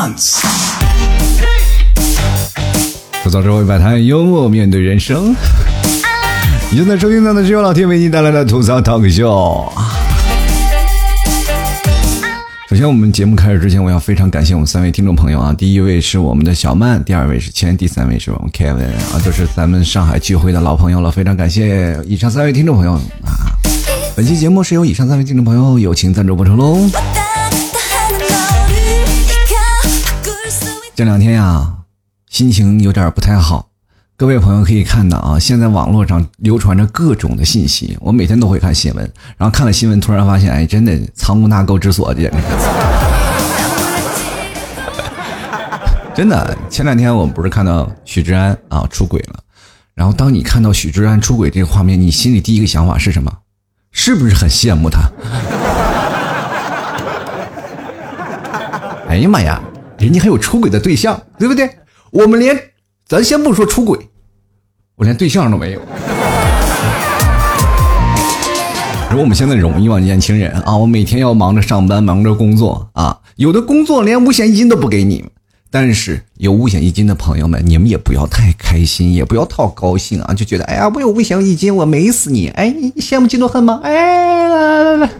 dance。吐槽社会百态，幽默面对人生。你正在收听到的是由老天为你带来的吐槽 talk show。首先，我们节目开始之前，我要非常感谢我们三位听众朋友啊！第一位是我们的小曼，第二位是谦，第三位是我们 Kevin 啊，都是咱们上海聚会的老朋友了，非常感谢以上三位听众朋友啊！本期节目是由以上三位听众朋友友情赞助播出喽。这两天呀，心情有点不太好。各位朋友可以看到啊，现在网络上流传着各种的信息，我每天都会看新闻，然后看了新闻，突然发现，哎，真的藏污纳垢之所，简直。真的，前两天我们不是看到许志安啊出轨了，然后当你看到许志安出轨这个画面，你心里第一个想法是什么？是不是很羡慕他？哎呀妈呀，人家还有出轨的对象，对不对？我们连，咱先不说出轨。我连对象都没有。如果我们现在容易吗？年轻人啊，我每天要忙着上班，忙着工作啊，有的工作连五险一金都不给你。但是有五险一金的朋友们，你们也不要太开心，也不要太高兴啊，就觉得哎呀，我有五险一金，我美死你！哎，你羡慕嫉妒恨吗？哎，来来来，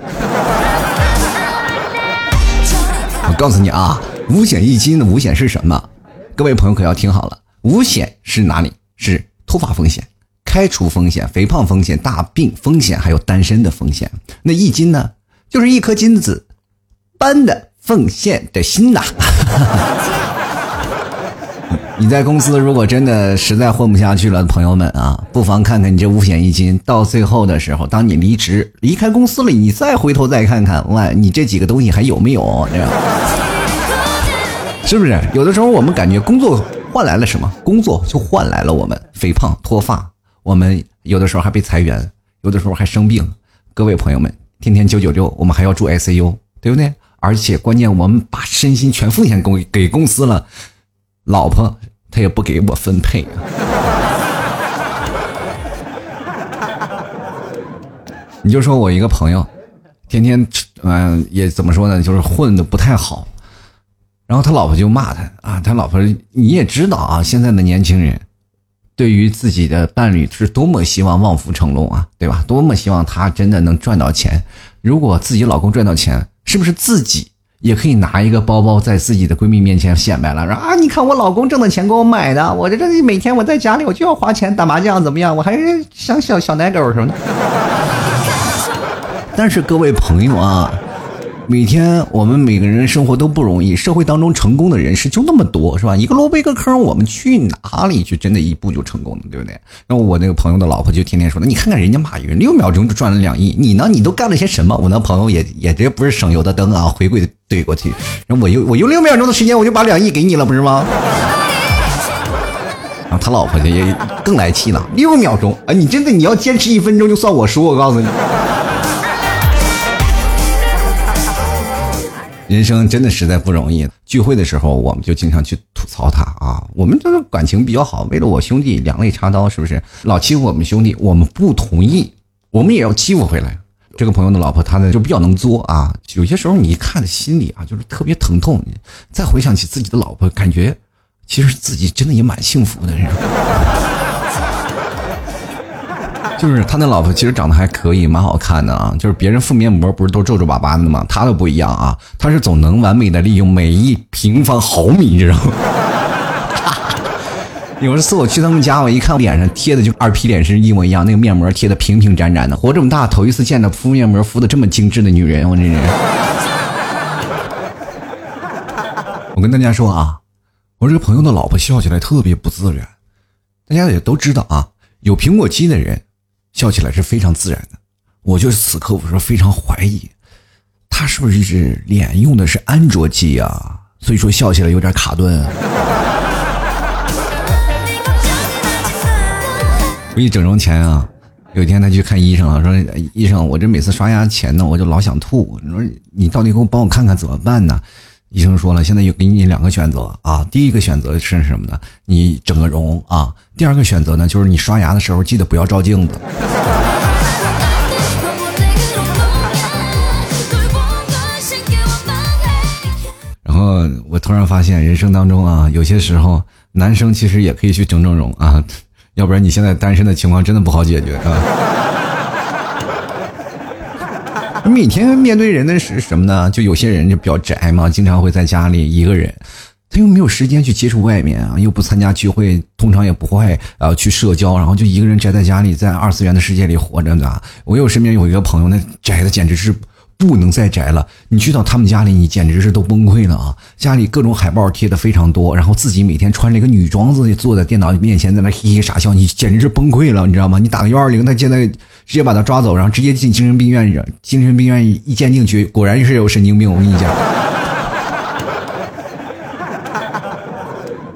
我告诉你啊，五险一金的五险是什么？各位朋友可要听好了，五险是哪里？是。突发风险、开除风险、肥胖风险、大病风险，还有单身的风险。那一金呢，就是一颗金子般的奉献的心呐。你在公司如果真的实在混不下去了，朋友们啊，不妨看看你这五险一金，到最后的时候，当你离职离开公司了，你再回头再看看，哇，你这几个东西还有没有？是不是？有的时候我们感觉工作。换来了什么？工作就换来了我们肥胖脱发，我们有的时候还被裁员，有的时候还生病。各位朋友们，天天九九六，我们还要住 ICU，对不对？而且关键我们把身心全奉献给给公司了，老婆她也不给我分配。你就说我一个朋友，天天嗯也怎么说呢？就是混的不太好。然后他老婆就骂他啊，他老婆你也知道啊，现在的年轻人，对于自己的伴侣是多么希望望夫成龙啊，对吧？多么希望他真的能赚到钱。如果自己老公赚到钱，是不是自己也可以拿一个包包在自己的闺蜜面前显摆了？说啊，你看我老公挣的钱给我买的，我这这每天我在家里我就要花钱打麻将怎么样？我还是像小小奶狗什么的。但是各位朋友啊。每天我们每个人生活都不容易，社会当中成功的人士就那么多，是吧？一个萝卜一个坑，我们去哪里去？真的一步就成功了，对不对？然后我那个朋友的老婆就天天说：“那你看看人家马云，六秒钟就赚了两亿，你呢？你都干了些什么？”我那朋友也也这不是省油的灯啊，回归怼过去。然后我用我用六秒钟的时间，我就把两亿给你了，不是吗？然后他老婆就也更来气了，六秒钟啊！你真的你要坚持一分钟就算我输，我告诉你。人生真的实在不容易。聚会的时候，我们就经常去吐槽他啊。我们这个感情比较好，为了我兄弟两肋插刀，是不是？老欺负我们兄弟，我们不同意，我们也要欺负回来。这个朋友的老婆，她呢就比较能作啊。有些时候你一看心里啊，就是特别疼痛。再回想起自己的老婆，感觉其实自己真的也蛮幸福的。就是他那老婆其实长得还可以，蛮好看的啊。就是别人敷面膜不是都皱皱巴巴的吗？他都不一样啊，他是总能完美的利用每一平方毫米，你知道吗？有一次我去他们家，我一看脸上贴的就二皮脸是一模一样，那个面膜贴的平平展展的。活这么大头一次见到敷面膜敷的这么精致的女人，我这人。我跟大家说啊，我这个朋友的老婆笑起来特别不自然，大家也都知道啊，有苹果肌的人。笑起来是非常自然的，我就是此刻我说非常怀疑，他是不是脸用的是安卓机啊？所以说笑起来有点卡顿。我一整容前啊，有一天他去看医生了，说医生，我这每次刷牙前呢，我就老想吐。你说你到底给我帮我看看怎么办呢？医生说了，现在有给你两个选择啊。第一个选择是什么呢？你整个容啊。第二个选择呢，就是你刷牙的时候记得不要照镜子。然后我突然发现，人生当中啊，有些时候男生其实也可以去整整容啊，要不然你现在单身的情况真的不好解决啊。每天面对人的是什么呢？就有些人就比较宅嘛，经常会在家里一个人。他又没有时间去接触外面啊，又不参加聚会，通常也不会呃去社交，然后就一个人宅在家里，在二次元的世界里活着呢。我有身边有一个朋友，那宅的简直是不能再宅了。你去到他们家里，你简直是都崩溃了啊！家里各种海报贴的非常多，然后自己每天穿着一个女装子坐在电脑面前，在那嘿嘿傻笑，你简直是崩溃了，你知道吗？你打个幺二零，他现在直接把他抓走，然后直接进精神病院，精神病院一鉴定去，果然是有神经病。我跟你讲。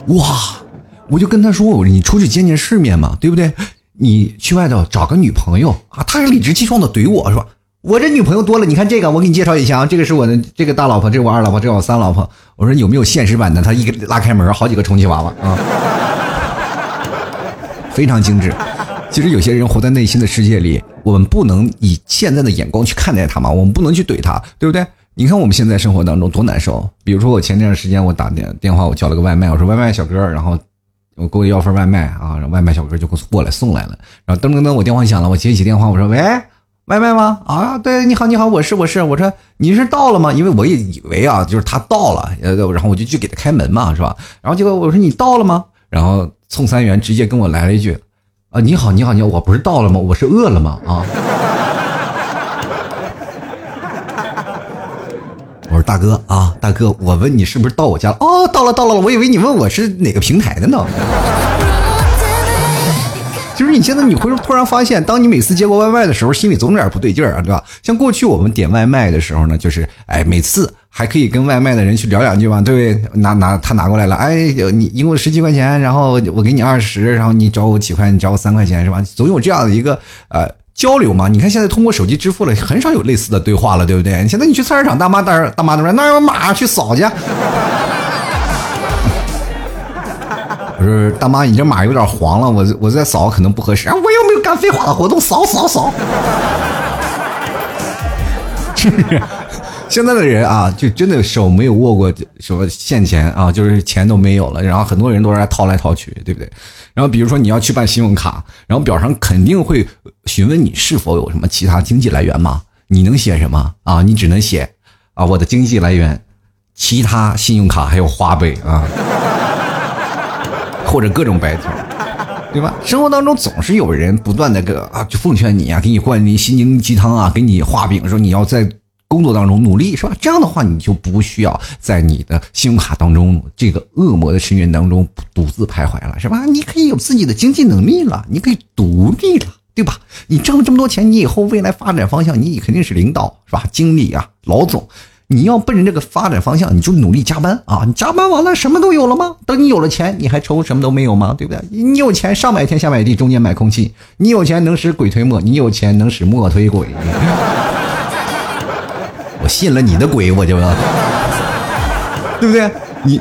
哇！我就跟他说：“我说你出去见见世面嘛，对不对？你去外头找个女朋友啊。”他还理直气壮的怼我说：“我这女朋友多了，你看这个，我给你介绍一下啊，这个是我的这个大老婆，这是我二老婆，这是我三老婆。”我说：“有没有现实版的？”他一拉开门，好几个充气娃娃啊，非常精致。其实有些人活在内心的世界里，我们不能以现在的眼光去看待他嘛，我们不能去怼他，对不对？你看我们现在生活当中多难受，比如说我前段时间我打电电话，我叫了个外卖，我说外卖小哥，然后我给我要份外卖啊，外卖小哥就给我过来送来了，然后噔噔噔，我电话响了，我接起电话，我说喂，外卖吗？啊，对，你好你好，我是我是，我说你是到了吗？因为我也以为啊，就是他到了，然后我就去给他开门嘛，是吧？然后结果我说你到了吗？然后宋三元直接跟我来了一句，啊，你好你好你好，我不是到了吗？我是饿了吗？啊。我说大哥啊，大哥，我问你是不是到我家了？哦，到了，到了，我以为你问我是哪个平台的呢。就是你现在你会突然发现，当你每次接过外卖的时候，心里总有点不对劲儿啊，对吧？像过去我们点外卖的时候呢，就是哎，每次还可以跟外卖的人去聊两句嘛，对不对？拿拿他拿过来了，哎，你一共十几块钱，然后我给你二十，然后你找我几块，你找我三块钱，是吧？总有这样的一个呃。交流嘛？你看现在通过手机支付了，很少有类似的对话了，对不对？现在你去菜市场，大妈大大妈都说那有码去扫去。我说大妈，你这码有点黄了，我我再扫可能不合适。啊我又没有干废话的活动，扫扫扫。现在的人啊，就真的手没有握过什么现钱啊，就是钱都没有了，然后很多人都是掏来掏去，对不对？然后比如说你要去办信用卡，然后表上肯定会询问你是否有什么其他经济来源吗？你能写什么啊？你只能写啊，我的经济来源，其他信用卡还有花呗啊，或者各种白条，对吧？生活当中总是有人不断的个啊，就奉劝你啊，给你灌你心灵鸡汤啊，给你画饼，说你要在。工作当中努力是吧？这样的话，你就不需要在你的信用卡当中这个恶魔的深渊当中独自徘徊了，是吧？你可以有自己的经济能力了，你可以独立了，对吧？你挣了这么多钱，你以后未来发展方向，你肯定是领导是吧？经理啊，老总，你要奔着这个发展方向，你就努力加班啊！你加班完了，什么都有了吗？等你有了钱，你还愁什么都没有吗？对不对？你有钱上买天下买地，中间买空气；你有钱能使鬼推磨，你有钱能使磨推鬼。我信了你的鬼，我就要，对不对？你，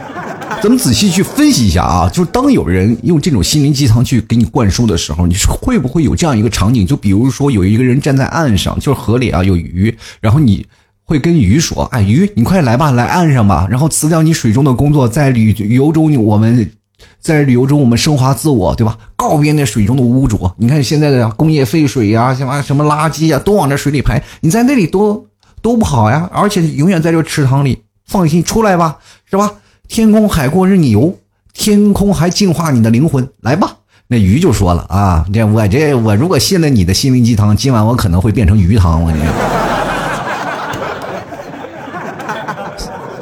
咱们仔细去分析一下啊。就是当有人用这种心灵鸡汤去给你灌输的时候，你说会不会有这样一个场景？就比如说有一个人站在岸上，就是河里啊有鱼，然后你会跟鱼说：“哎，鱼，你快来吧，来岸上吧，然后辞掉你水中的工作，在旅游中我们在旅游中我们升华自我，对吧？告别那水中的污浊。你看现在的工业废水呀，什么什么垃圾呀，都往这水里排，你在那里多。”都不好呀，而且永远在这池塘里。放心，出来吧，是吧？天空海阔任你游，天空还净化你的灵魂。来吧，那鱼就说了啊，这我这我如果信了你的心灵鸡汤，今晚我可能会变成鱼汤。我跟你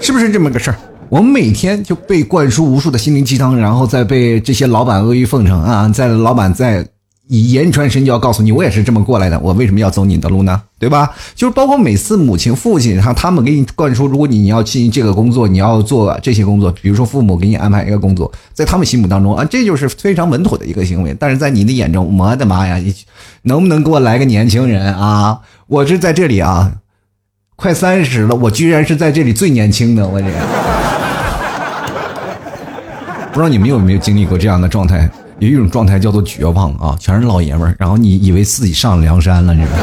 是不是这么个事儿？我们每天就被灌输无数的心灵鸡汤，然后再被这些老板阿谀奉承啊，在老板在。以言传身教，告诉你，我也是这么过来的。我为什么要走你的路呢？对吧？就是包括每次母亲、父亲，他他们给你灌输，如果你你要进行这个工作，你要做这些工作，比如说父母给你安排一个工作，在他们心目当中啊，这就是非常稳妥的一个行为。但是在你的眼中，我的妈呀，你能不能给我来个年轻人啊？我是在这里啊，快三十了，我居然是在这里最年轻的，我这。不知道你们有没有经历过这样的状态？有一种状态叫做绝望啊，全是老爷们儿，然后你以为自己上梁山了，你知道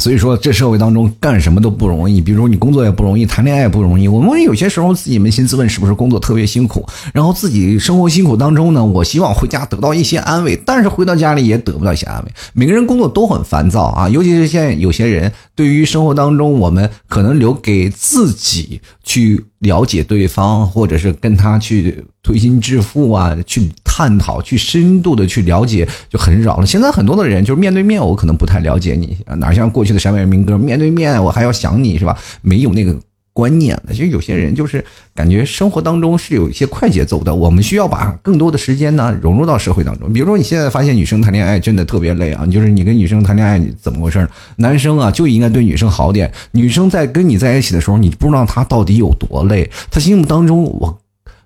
所以说，这社会当中干什么都不容易。比如，你工作也不容易，谈恋爱也不容易。我们有些时候自己扪心自问，是不是工作特别辛苦？然后自己生活辛苦当中呢，我希望回家得到一些安慰，但是回到家里也得不到一些安慰。每个人工作都很烦躁啊，尤其是现在有些人，对于生活当中，我们可能留给自己去了解对方，或者是跟他去推心置腹啊，去探讨，去深度的去了解，就很少了。现在很多的人就是面对面，我可能不太了解你，哪像过去的山外民歌，面对面我还要想你是吧？没有那个。观念的，其实有些人就是感觉生活当中是有一些快节奏的，我们需要把更多的时间呢融入到社会当中。比如说，你现在发现女生谈恋爱真的特别累啊，就是你跟女生谈恋爱你怎么回事？男生啊就应该对女生好点，女生在跟你在一起的时候，你不知道她到底有多累。她心目当中，我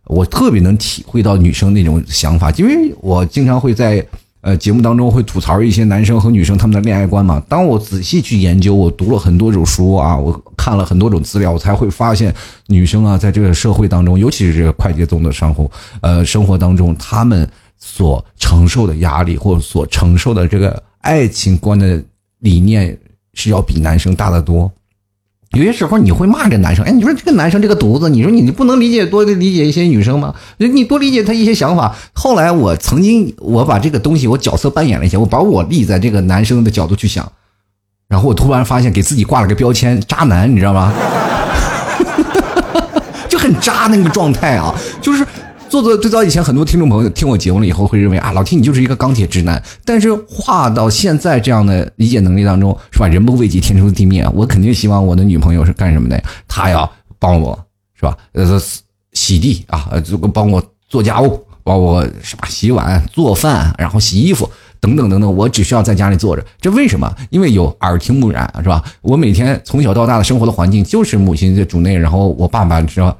我特别能体会到女生那种想法，因为我经常会在。呃，节目当中会吐槽一些男生和女生他们的恋爱观嘛？当我仔细去研究，我读了很多种书啊，我看了很多种资料，我才会发现，女生啊，在这个社会当中，尤其是这个快节奏的生活，呃，生活当中，他们所承受的压力或者所承受的这个爱情观的理念，是要比男生大得多。有些时候你会骂这男生，哎，你说这个男生这个犊子，你说你你不能理解多理解一些女生吗？你多理解他一些想法。后来我曾经我把这个东西我角色扮演了一下，我把我立在这个男生的角度去想，然后我突然发现给自己挂了个标签渣男，你知道吗？就很渣那个状态啊，做做最早以前，很多听众朋友听我节目了以后，会认为啊，老 T 你就是一个钢铁直男。但是话到现在这样的理解能力当中，是吧？人不为己，天诛地灭。我肯定希望我的女朋友是干什么的？她要帮我，是吧？呃，洗地啊，这个帮我做家务，帮我是吧？洗碗、做饭，然后洗衣服等等等等。我只需要在家里坐着。这为什么？因为有耳听目染，是吧？我每天从小到大的生活的环境就是母亲在主内，然后我爸爸知道。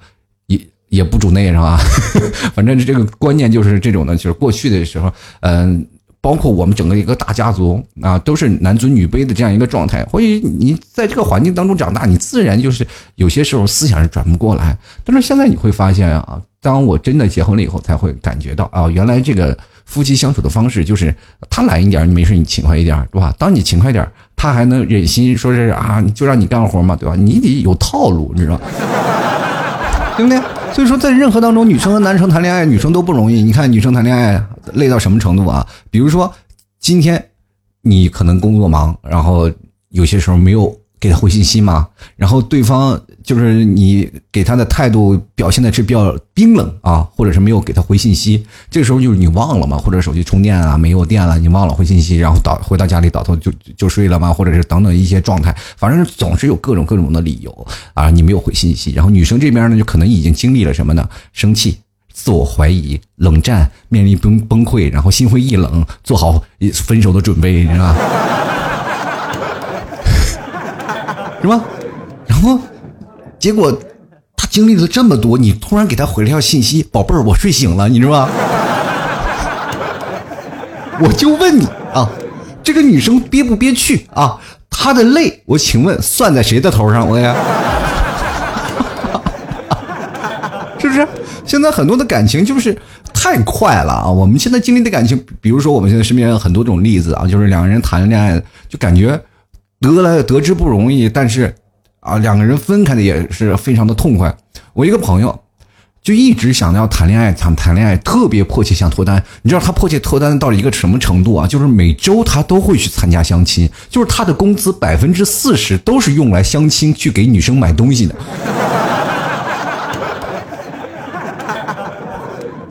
也不主内是吧？反正这个观念就是这种的，就是过去的时候，嗯，包括我们整个一个大家族啊，都是男尊女卑的这样一个状态。或许你在这个环境当中长大，你自然就是有些时候思想是转不过来。但是现在你会发现啊，当我真的结婚了以后，才会感觉到啊，原来这个夫妻相处的方式就是他懒一点，你没事你勤快一点，对吧？当你勤快点，他还能忍心说是啊，就让你干活嘛，对吧？你得有套路，你知道，对不对？所以说，在任何当中，女生和男生谈恋爱，女生都不容易。你看，女生谈恋爱累到什么程度啊？比如说，今天你可能工作忙，然后有些时候没有。给他回信息吗，然后对方就是你给他的态度表现的是比较冰冷啊，或者是没有给他回信息，这个时候就是你忘了嘛，或者手机充电啊没有电了，你忘了回信息，然后倒回到家里倒头就就睡了吗，或者是等等一些状态，反正总是有各种各种的理由啊，你没有回信息，然后女生这边呢就可能已经经历了什么呢？生气、自我怀疑、冷战、面临崩崩溃，然后心灰意冷，做好分手的准备，是吧？是吧？然后，结果他经历了这么多，你突然给他回了条信息：“宝贝儿，我睡醒了。”你知道吗？我就问你啊，这个女生憋不憋屈啊？她的泪，我请问算在谁的头上？我呀，是不是？现在很多的感情就是太快了啊！我们现在经历的感情，比如说我们现在身边很多种例子啊，就是两个人谈恋爱就感觉。得来得知不容易，但是，啊，两个人分开的也是非常的痛快。我一个朋友，就一直想要谈恋爱，想谈恋爱，特别迫切想脱单。你知道他迫切脱单到了一个什么程度啊？就是每周他都会去参加相亲，就是他的工资百分之四十都是用来相亲去给女生买东西的。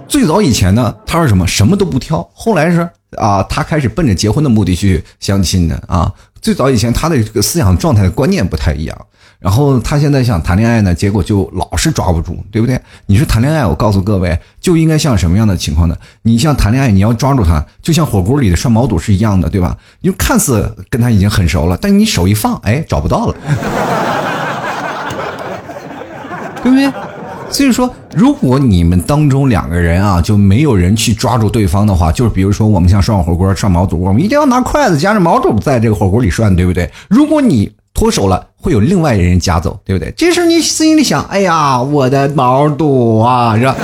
最早以前呢，他是什么？什么都不挑。后来是啊，他开始奔着结婚的目的去相亲的啊。最早以前，他的这个思想状态的观念不太一样，然后他现在想谈恋爱呢，结果就老是抓不住，对不对？你说谈恋爱，我告诉各位，就应该像什么样的情况呢？你像谈恋爱，你要抓住他，就像火锅里的涮毛肚是一样的，对吧？你看似跟他已经很熟了，但你手一放，哎，找不到了，对不对？所以说，如果你们当中两个人啊，就没有人去抓住对方的话，就是比如说我们像涮火锅涮毛肚，我们一定要拿筷子夹着毛肚在这个火锅里涮，对不对？如果你脱手了，会有另外一人夹走，对不对？这时候你心里想，哎呀，我的毛肚啊，是吧？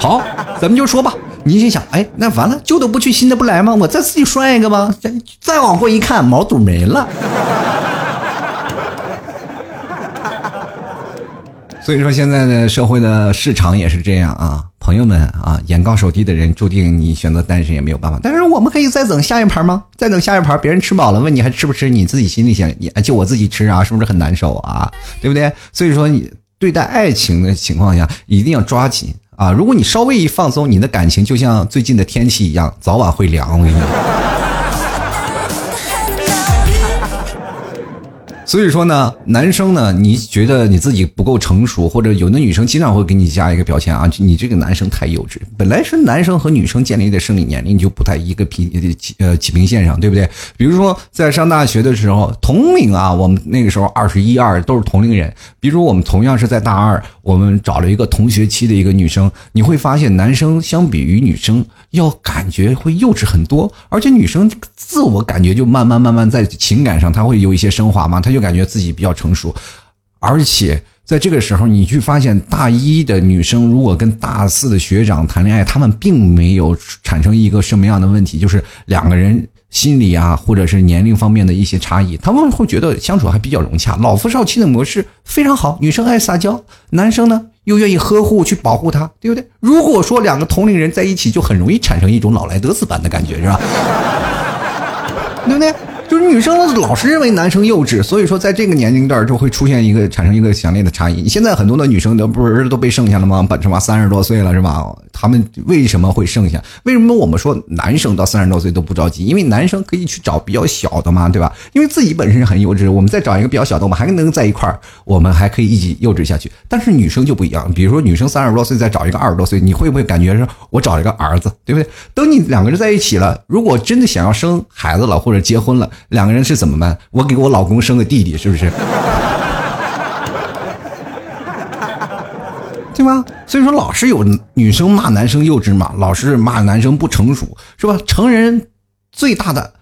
好，咱们就说吧，你心想，哎，那完了，旧的不去，新的不来吗？我再自己涮一个吧？再再往过一看，毛肚没了。所以说，现在的社会的市场也是这样啊，朋友们啊，眼高手低的人，注定你选择单身也没有办法。但是我们可以再等下一盘吗？再等下一盘，别人吃饱了问你还吃不吃，你自己心里想，就我自己吃啊，是不是很难受啊？对不对？所以说，你对待爱情的情况下，一定要抓紧啊！如果你稍微一放松，你的感情就像最近的天气一样，早晚会凉。我跟你讲。所以说呢，男生呢，你觉得你自己不够成熟，或者有的女生经常会给你加一个标签啊，你这个男生太幼稚。本来是男生和女生建立的生理年龄就不在一个平呃起平线上，对不对？比如说在上大学的时候，同龄啊，我们那个时候二十一二都是同龄人。比如我们同样是在大二，我们找了一个同学期的一个女生，你会发现男生相比于女生要感觉会幼稚很多，而且女生自我感觉就慢慢慢慢在情感上，她会有一些升华嘛，她就。感觉自己比较成熟，而且在这个时候，你去发现大一的女生如果跟大四的学长谈恋爱，他们并没有产生一个什么样的问题，就是两个人心理啊，或者是年龄方面的一些差异，他们会觉得相处还比较融洽。老夫少妻的模式非常好，女生爱撒娇，男生呢又愿意呵护去保护她，对不对？如果说两个同龄人在一起，就很容易产生一种老来得子般的感觉，是吧？对不对？就是女生老是认为男生幼稚，所以说在这个年龄段就会出现一个产生一个强烈的差异。现在很多的女生都不是都被剩下了吗？本什么三十多岁了是吧？他们为什么会剩下？为什么我们说男生到三十多岁都不着急？因为男生可以去找比较小的嘛，对吧？因为自己本身很幼稚，我们再找一个比较小的，我们还能在一块儿，我们还可以一起幼稚下去。但是女生就不一样，比如说女生三十多岁再找一个二十多岁，你会不会感觉说我找一个儿子，对不对？等你两个人在一起了，如果真的想要生孩子了或者结婚了。两个人是怎么办？我给我老公生个弟弟，是不是？对吧？所以说，老是有女生骂男生幼稚嘛，老是骂男生不成熟，是吧？成人最大的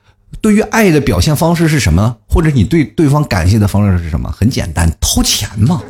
对于爱的表现方式是什么？或者你对对方感谢的方式是什么？很简单，掏钱嘛。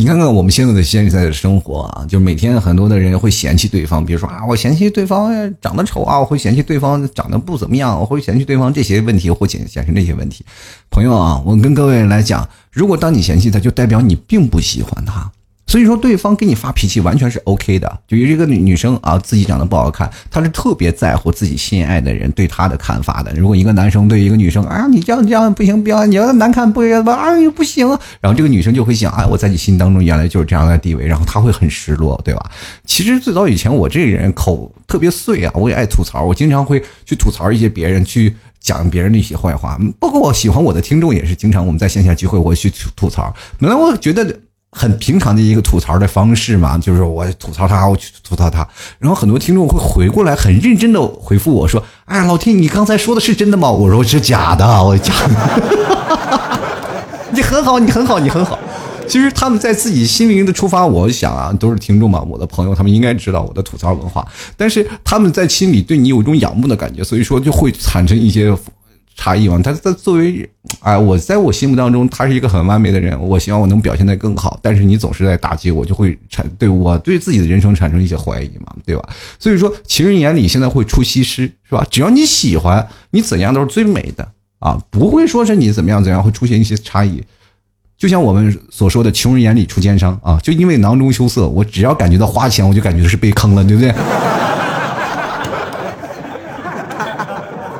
你看看我们现在的现在的生活啊，就每天很多的人会嫌弃对方，比如说啊，我嫌弃对方长得丑啊，我会嫌弃对方长得不怎么样，我会嫌弃对方这些问题，或显显示这些问题。朋友啊，我跟各位来讲，如果当你嫌弃他，就代表你并不喜欢他。所以说，对方给你发脾气完全是 OK 的。就一个女女生啊，自己长得不好看，她是特别在乎自己心爱的人对她的看法的。如果一个男生对一个女生，啊，你这样这样不行，不要你要难看不行吧？哎呦不行。然后这个女生就会想，哎，我在你心当中原来就是这样的地位，然后她会很失落，对吧？其实最早以前我这个人口特别碎啊，我也爱吐槽，我经常会去吐槽一些别人，去讲别人的一些坏话。包括我喜欢我的听众也是经常我们在线下聚会，我去吐吐槽。本来我觉得。很平常的一个吐槽的方式嘛，就是我吐槽他，我去吐槽他，然后很多听众会回过来，很认真的回复我说：“哎，老天，你刚才说的是真的吗？”我说：“是假的，我假的。”你很好，你很好，你很好。其实他们在自己心灵的出发，我想啊，都是听众嘛，我的朋友，他们应该知道我的吐槽文化，但是他们在心里对你有一种仰慕的感觉，所以说就会产生一些。差异嘛，他他作为，哎，我在我心目当中，他是一个很完美的人，我希望我能表现的更好。但是你总是在打击我，就会产对我对自己的人生产生一些怀疑嘛，对吧？所以说，情人眼里现在会出西施，是吧？只要你喜欢，你怎样都是最美的啊，不会说是你怎么样怎样会出现一些差异。就像我们所说的，穷人眼里出奸商啊，就因为囊中羞涩，我只要感觉到花钱，我就感觉是被坑了，对不对？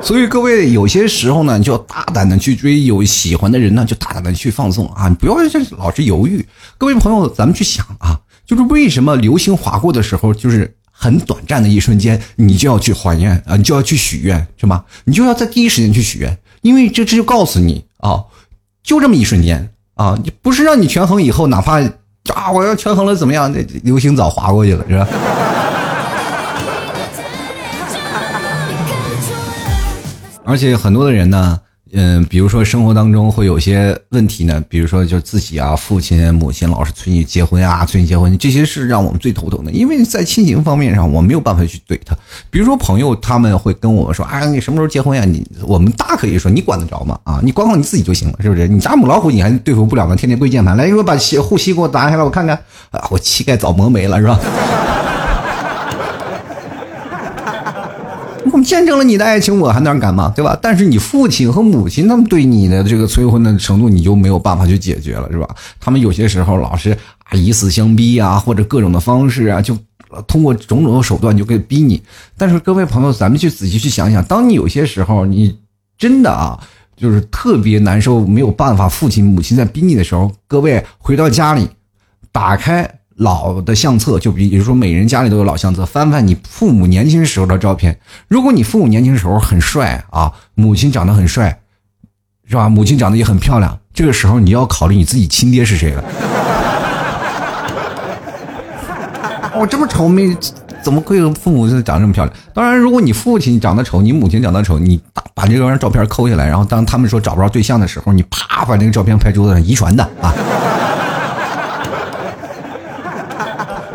所以各位有些时候呢，就要大胆的去追有喜欢的人呢，就大胆的去放纵啊，你不要老是犹豫。各位朋友，咱们去想啊，就是为什么流星划过的时候，就是很短暂的一瞬间，你就要去还愿啊，你就要去许愿，是吗？你就要在第一时间去许愿，因为这这就告诉你啊，就这么一瞬间啊，不是让你权衡以后，哪怕啊我要权衡了怎么样，流星早划过去了，是吧？而且很多的人呢，嗯，比如说生活当中会有些问题呢，比如说就自己啊，父亲、母亲老是催你结婚啊，催你结婚，这些是让我们最头疼的，因为在亲情方面上，我没有办法去怼他。比如说朋友他们会跟我们说，哎，你什么时候结婚呀？你我们大可以说，你管得着吗？啊，你管好你自己就行了，是不是？你家母老虎你还对付不了吗？天天跪键盘，来，你说把护膝给我打下来，我看看，啊，我膝盖早磨没了，是吧？见证了你的爱情，我还能敢嘛？对吧？但是你父亲和母亲他们对你的这个催婚的程度，你就没有办法去解决了，是吧？他们有些时候老是啊以死相逼啊，或者各种的方式啊，就通过种种的手段就可以逼你。但是各位朋友，咱们去仔细去想想，当你有些时候你真的啊，就是特别难受，没有办法，父亲母亲在逼你的时候，各位回到家里，打开。老的相册，就比如说每人家里都有老相册，翻翻你父母年轻时候的照片。如果你父母年轻时候很帅啊，母亲长得很帅，是吧？母亲长得也很漂亮，这个时候你要考虑你自己亲爹是谁了。我这么丑，没怎么会有父母长这么漂亮？当然，如果你父亲长得丑，你母亲长得丑，你把这张照片抠下来，然后当他们说找不着对象的时候，你啪把那个照片拍桌子上，遗传的啊。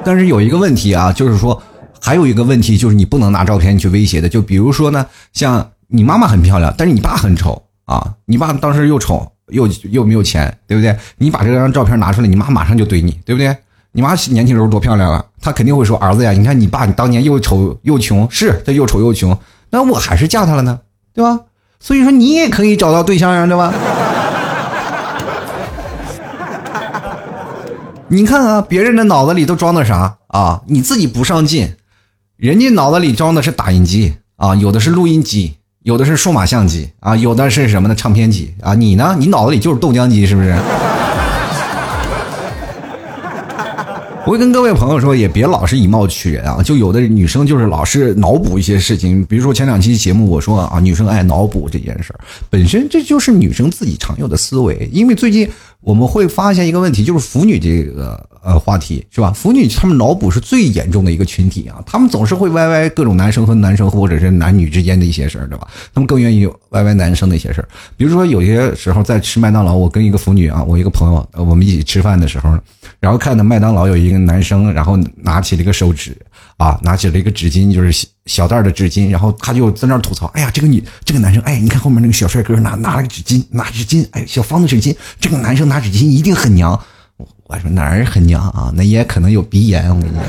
但是有一个问题啊，就是说，还有一个问题就是你不能拿照片去威胁的。就比如说呢，像你妈妈很漂亮，但是你爸很丑啊，你爸当时又丑又又没有钱，对不对？你把这张照片拿出来，你妈马上就怼你，对不对？你妈年轻时候多漂亮啊，她肯定会说：“儿子呀，你看你爸，你当年又丑又穷，是他又丑又穷，那我还是嫁他了呢，对吧？所以说你也可以找到对象呀，对吧？”你看啊，别人的脑子里都装的啥啊？你自己不上进，人家脑子里装的是打印机啊，有的是录音机，有的是数码相机啊，有的是什么的唱片机啊？你呢？你脑子里就是豆浆机，是不是？我会跟各位朋友说，也别老是以貌取人啊！就有的女生就是老是脑补一些事情，比如说前两期节目我说啊，女生爱脑补这件事儿，本身这就是女生自己常有的思维。因为最近我们会发现一个问题，就是腐女这个呃话题是吧？腐女他们脑补是最严重的一个群体啊，他们总是会歪歪各种男生和男生或者是男女之间的一些事儿，对吧？他们更愿意歪歪男生的一些事儿，比如说有些时候在吃麦当劳，我跟一个腐女啊，我一个朋友，我们一起吃饭的时候。然后看到麦当劳有一个男生，然后拿起了一个手纸，啊，拿起了一个纸巾，就是小袋的纸巾，然后他就在那儿吐槽：“哎呀，这个女，这个男生，哎，你看后面那个小帅哥拿拿了个纸巾，拿纸巾，哎，小方的纸巾，这个男生拿纸巾一定很娘。”我说哪儿很娘啊？那也可能有鼻炎，我跟你讲。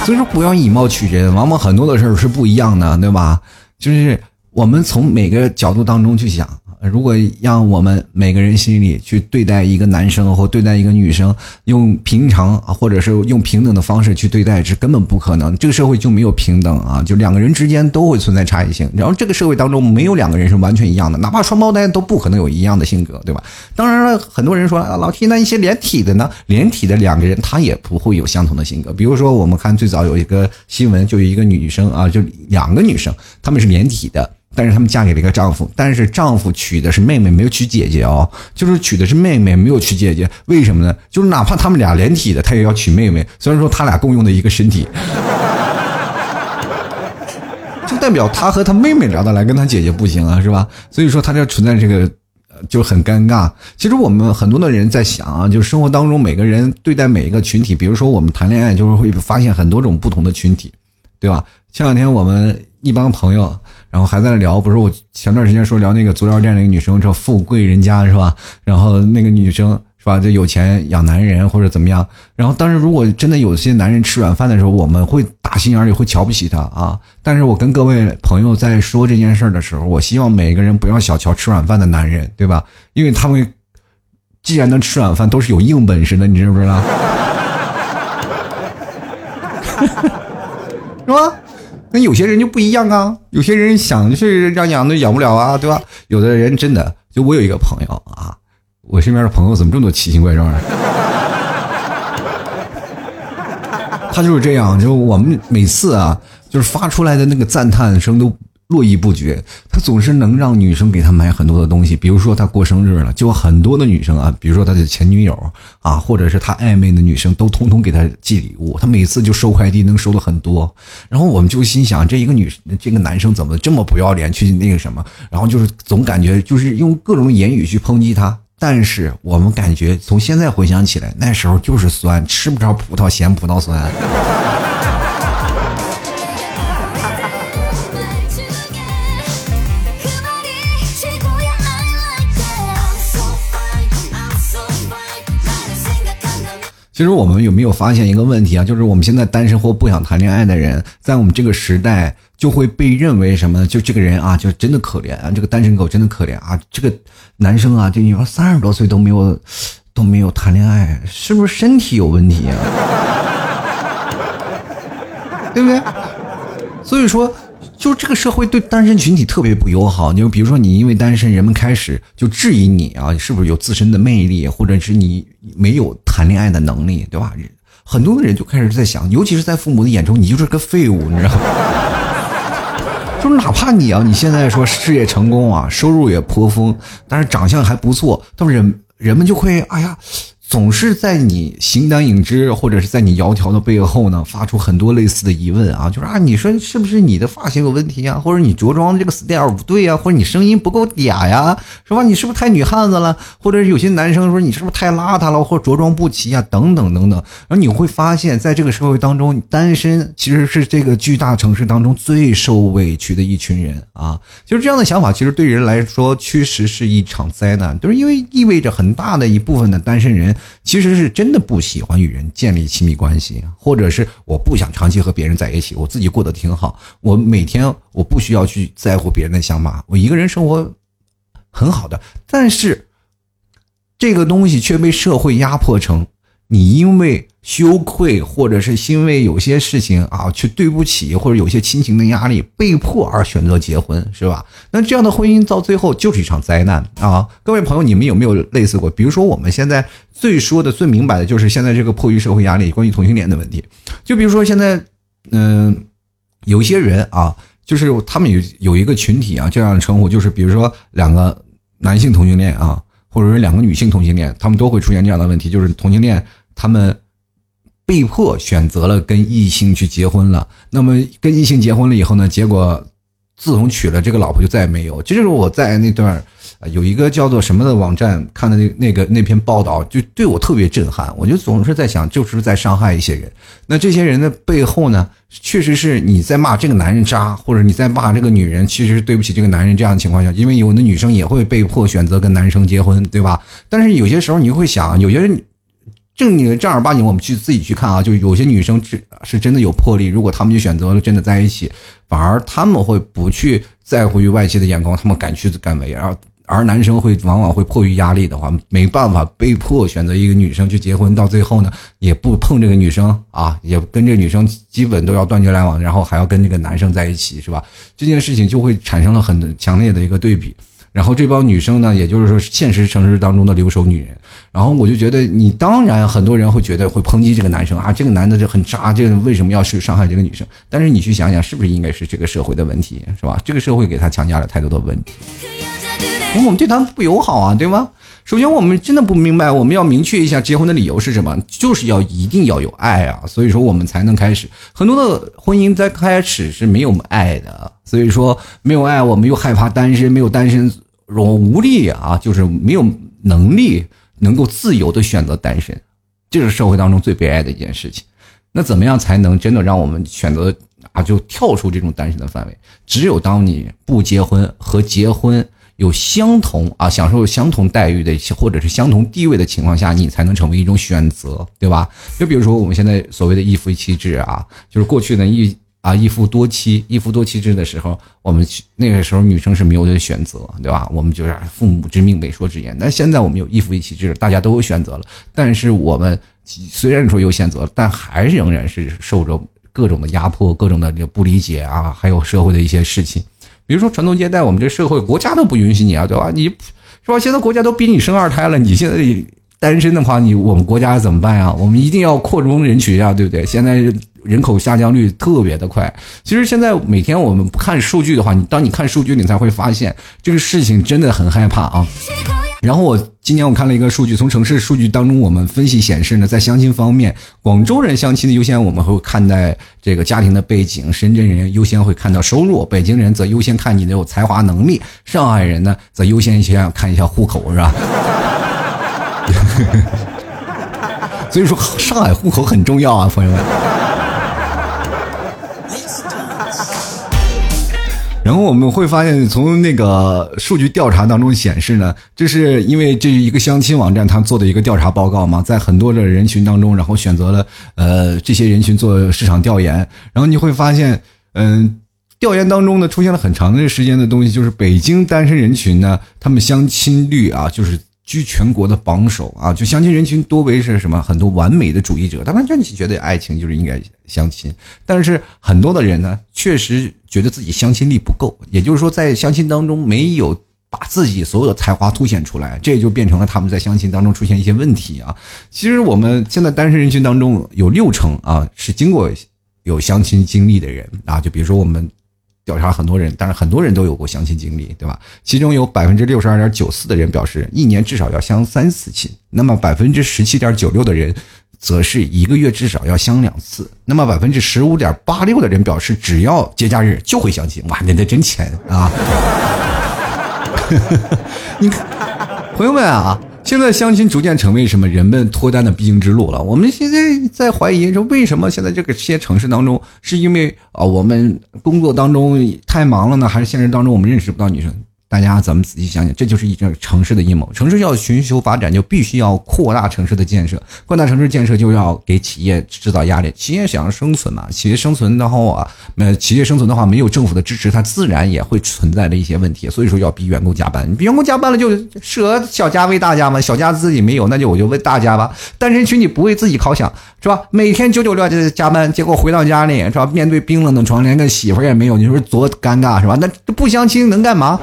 所以说不要以貌取人，往往很多的事儿是不一样的，对吧？就是我们从每个角度当中去想。如果让我们每个人心里去对待一个男生或对待一个女生，用平常或者是用平等的方式去对待，是根本不可能。这个社会就没有平等啊！就两个人之间都会存在差异性。然后这个社会当中没有两个人是完全一样的，哪怕双胞胎都不可能有一样的性格，对吧？当然了，很多人说啊，老提那一些连体的呢，连体的两个人他也不会有相同的性格。比如说，我们看最早有一个新闻，就有一个女生啊，就两个女生，她们是连体的。但是他们嫁给了一个丈夫，但是丈夫娶的是妹妹，没有娶姐姐哦，就是娶的是妹妹，没有娶姐姐。为什么呢？就是哪怕他们俩连体的，他也要娶妹妹。虽然说他俩共用的一个身体，就代表他和他妹妹聊得来，跟他姐姐不行啊，是吧？所以说他这存在这个就很尴尬。其实我们很多的人在想啊，就是生活当中每个人对待每一个群体，比如说我们谈恋爱，就是会发现很多种不同的群体，对吧？前两天我们一帮朋友。然后还在那聊，不是我前段时间说聊那个足疗店那个女生，叫富贵人家是吧？然后那个女生是吧，就有钱养男人或者怎么样。然后，但是如果真的有些男人吃软饭的时候，我们会打心眼里会瞧不起他啊。但是我跟各位朋友在说这件事的时候，我希望每个人不要小瞧吃软饭的男人，对吧？因为他们既然能吃软饭，都是有硬本事的，你知不知道？是吧？那有些人就不一样啊，有些人想是让养都养不了啊，对吧？有的人真的，就我有一个朋友啊，我身边的朋友怎么这么多奇形怪状的？他就是这样，就我们每次啊，就是发出来的那个赞叹声都络绎不绝，他总是能让女生给他买很多的东西，比如说他过生日了，就很多的女生啊，比如说他的前女友啊，或者是他暧昧的女生，都通通给他寄礼物，他每次就收快递能收的很多，然后我们就心想，这一个女这个男生怎么这么不要脸，去那个什么，然后就是总感觉就是用各种言语去抨击他，但是我们感觉从现在回想起来，那时候就是酸，吃不着葡萄嫌葡萄酸。其实我们有没有发现一个问题啊？就是我们现在单身或不想谈恋爱的人，在我们这个时代就会被认为什么呢？就这个人啊，就真的可怜啊！这个单身狗真的可怜啊！这个男生啊，就你说三十多岁都没有都没有谈恋爱，是不是身体有问题啊？对不对？所以说。就是这个社会对单身群体特别不友好。你就比如说，你因为单身，人们开始就质疑你啊，是不是有自身的魅力，或者是你没有谈恋爱的能力，对吧？很多的人就开始在想，尤其是在父母的眼中，你就是个废物，你知道吗？就是哪怕你啊，你现在说事业成功啊，收入也颇丰，但是长相还不错，但是人人们就会哎呀。总是在你形单影只，或者是在你窈窕的背后呢，发出很多类似的疑问啊，就是啊，你说是不是你的发型有问题啊，或者你着装的这个 style 不对啊，或者你声音不够嗲呀，是吧？你是不是太女汉子了？或者有些男生说你是不是太邋遢了，或者着装不齐啊，等等等等。然后你会发现在这个社会当中，单身其实是这个巨大城市当中最受委屈的一群人啊。就是这样的想法，其实对人来说确实是一场灾难，就是因为意味着很大的一部分的单身人。其实是真的不喜欢与人建立亲密关系，或者是我不想长期和别人在一起，我自己过得挺好，我每天我不需要去在乎别人的想法，我一个人生活很好的。但是这个东西却被社会压迫成。你因为羞愧，或者是因为有些事情啊，去对不起，或者有些亲情的压力，被迫而选择结婚，是吧？那这样的婚姻到最后就是一场灾难啊！各位朋友，你们有没有类似过？比如说我们现在最说的最明白的就是现在这个迫于社会压力，关于同性恋的问题。就比如说现在，嗯，有些人啊，就是他们有有一个群体啊，这样的称呼，就是比如说两个男性同性恋啊，或者是两个女性同性恋，他们都会出现这样的问题，就是同性恋。他们被迫选择了跟异性去结婚了。那么跟异性结婚了以后呢？结果自从娶了这个老婆就再也没有。这就是我在那段。有一个叫做什么的网站看的那那个那篇报道，就对我特别震撼。我就总是在想，就是在伤害一些人。那这些人的背后呢，确实是你在骂这个男人渣，或者你在骂这个女人，其实是对不起这个男人。这样的情况下，因为有的女生也会被迫选择跟男生结婚，对吧？但是有些时候你会想，有些人。正你正儿八经，我们去自己去看啊，就有些女生是是真的有魄力。如果他们就选择了真的在一起，反而他们会不去在乎于外界的眼光，他们敢去敢为。而而男生会往往会迫于压力的话，没办法被迫选择一个女生去结婚，到最后呢，也不碰这个女生啊，也跟这个女生基本都要断绝来往，然后还要跟这个男生在一起，是吧？这件事情就会产生了很强烈的一个对比。然后这帮女生呢，也就是说现实城市当中的留守女人。然后我就觉得，你当然很多人会觉得会抨击这个男生啊，这个男的就很渣，这个为什么要去伤害这个女生？但是你去想想，是不是应该是这个社会的问题，是吧？这个社会给他强加了太多的问题，因为我们对他不友好啊，对吗？首先，我们真的不明白，我们要明确一下结婚的理由是什么，就是要一定要有爱啊，所以说我们才能开始。很多的婚姻在开始是没有爱的，所以说没有爱，我们又害怕单身，没有单身，我无力啊，就是没有能力。能够自由的选择单身，这是社会当中最悲哀的一件事情。那怎么样才能真的让我们选择啊，就跳出这种单身的范围？只有当你不结婚和结婚有相同啊，享受相同待遇的或者是相同地位的情况下，你才能成为一种选择，对吧？就比如说我们现在所谓的一夫一妻制啊，就是过去的一。啊，一夫多妻，一夫多妻制的时候，我们那个时候女生是没有的选择，对吧？我们就是父母之命，媒妁之言。但现在我们有一夫一妻制，大家都有选择了。但是我们虽然说有选择，但还仍然是受着各种的压迫，各种的不理解啊，还有社会的一些事情。比如说传宗接代，我们这社会国家都不允许你啊，对吧？你是吧？现在国家都逼你生二胎了，你现在单身的话，你我们国家怎么办呀？我们一定要扩充人群啊，对不对？现在人口下降率特别的快。其实现在每天我们不看数据的话，你当你看数据，你才会发现这个事情真的很害怕啊。然后我今年我看了一个数据，从城市数据当中我们分析显示呢，在相亲方面，广州人相亲的优先我们会看待这个家庭的背景，深圳人优先会看到收入，北京人则优先看你的有才华能力，上海人呢则优先先看一下户口，是吧？所以说上海户口很重要啊，朋友们。然后我们会发现，从那个数据调查当中显示呢，这是因为这是一个相亲网站他做的一个调查报告嘛，在很多的人群当中，然后选择了呃这些人群做市场调研，然后你会发现，嗯，调研当中呢出现了很长的时间的东西，就是北京单身人群呢，他们相亲率啊，就是。居全国的榜首啊！就相亲人群多为是什么？很多完美的主义者，他们就觉得爱情就是应该相亲。但是很多的人呢，确实觉得自己相亲力不够，也就是说，在相亲当中没有把自己所有的才华凸显出来，这就变成了他们在相亲当中出现一些问题啊。其实我们现在单身人群当中有六成啊是经过有相亲经历的人啊，就比如说我们。调查很多人，但是很多人都有过相亲经历，对吧？其中有百分之六十二点九四的人表示一年至少要相三次亲，那么百分之十七点九六的人则是一个月至少要相两次，那么百分之十五点八六的人表示只要节假日就会相亲。哇，那那真钱啊！你看，朋友们啊。现在相亲逐渐成为什么人们脱单的必经之路了？我们现在在怀疑说，为什么现在这个些城市当中，是因为啊，我们工作当中太忙了呢，还是现实当中我们认识不到女生？大家咱们仔细想想，这就是一个城市的阴谋。城市要寻求发展，就必须要扩大城市的建设。扩大城市建设，就要给企业制造压力。企业想要生存嘛，企业生存的话，那企业生存的话，没有政府的支持，它自然也会存在的一些问题。所以说，要逼员工加班。员工加班了，就适合小家为大家嘛。小家自己没有，那就我就为大家吧。单身群体不为自己考想，是吧？每天九九六就加班，结果回到家里，是吧？面对冰冷的床，连个媳妇也没有，你说多尴尬，是吧？那不相亲能干嘛？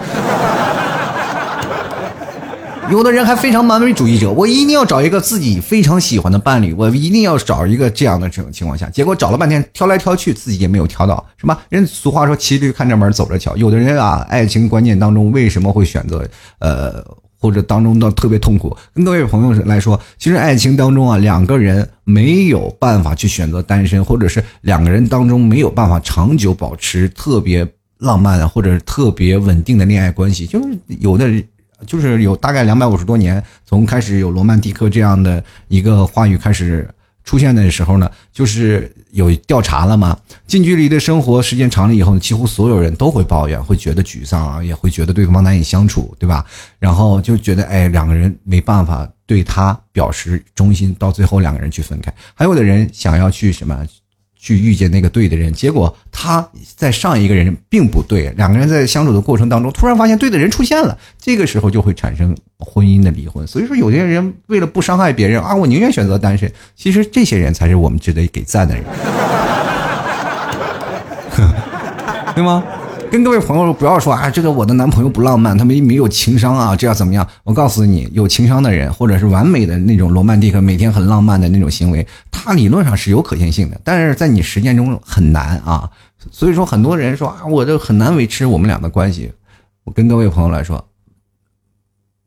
有的人还非常完美主义者，我一定要找一个自己非常喜欢的伴侣，我一定要找一个这样的这种情况下，结果找了半天，挑来挑去，自己也没有挑到，是吧？人俗话说骑驴看着门，走着瞧。有的人啊，爱情观念当中为什么会选择呃，或者当中的特别痛苦？跟各位朋友来说，其实爱情当中啊，两个人没有办法去选择单身，或者是两个人当中没有办法长久保持特别浪漫或者特别稳定的恋爱关系，就是有的人。就是有大概两百五十多年，从开始有罗曼蒂克这样的一个话语开始出现的时候呢，就是有调查了嘛。近距离的生活时间长了以后，几乎所有人都会抱怨，会觉得沮丧啊，也会觉得对方难以相处，对吧？然后就觉得哎，两个人没办法对他表示忠心，到最后两个人去分开。还有的人想要去什么？去遇见那个对的人，结果他在上一个人并不对，两个人在相处的过程当中，突然发现对的人出现了，这个时候就会产生婚姻的离婚。所以说，有些人为了不伤害别人啊，我宁愿选择单身。其实这些人才是我们值得给赞的人，对吗？跟各位朋友不要说啊，这个我的男朋友不浪漫，他没没有情商啊，这样怎么样？我告诉你，有情商的人，或者是完美的那种罗曼蒂克，每天很浪漫的那种行为，他理论上是有可行性的，但是在你实践中很难啊。所以说，很多人说啊，我这很难维持我们俩的关系。我跟各位朋友来说，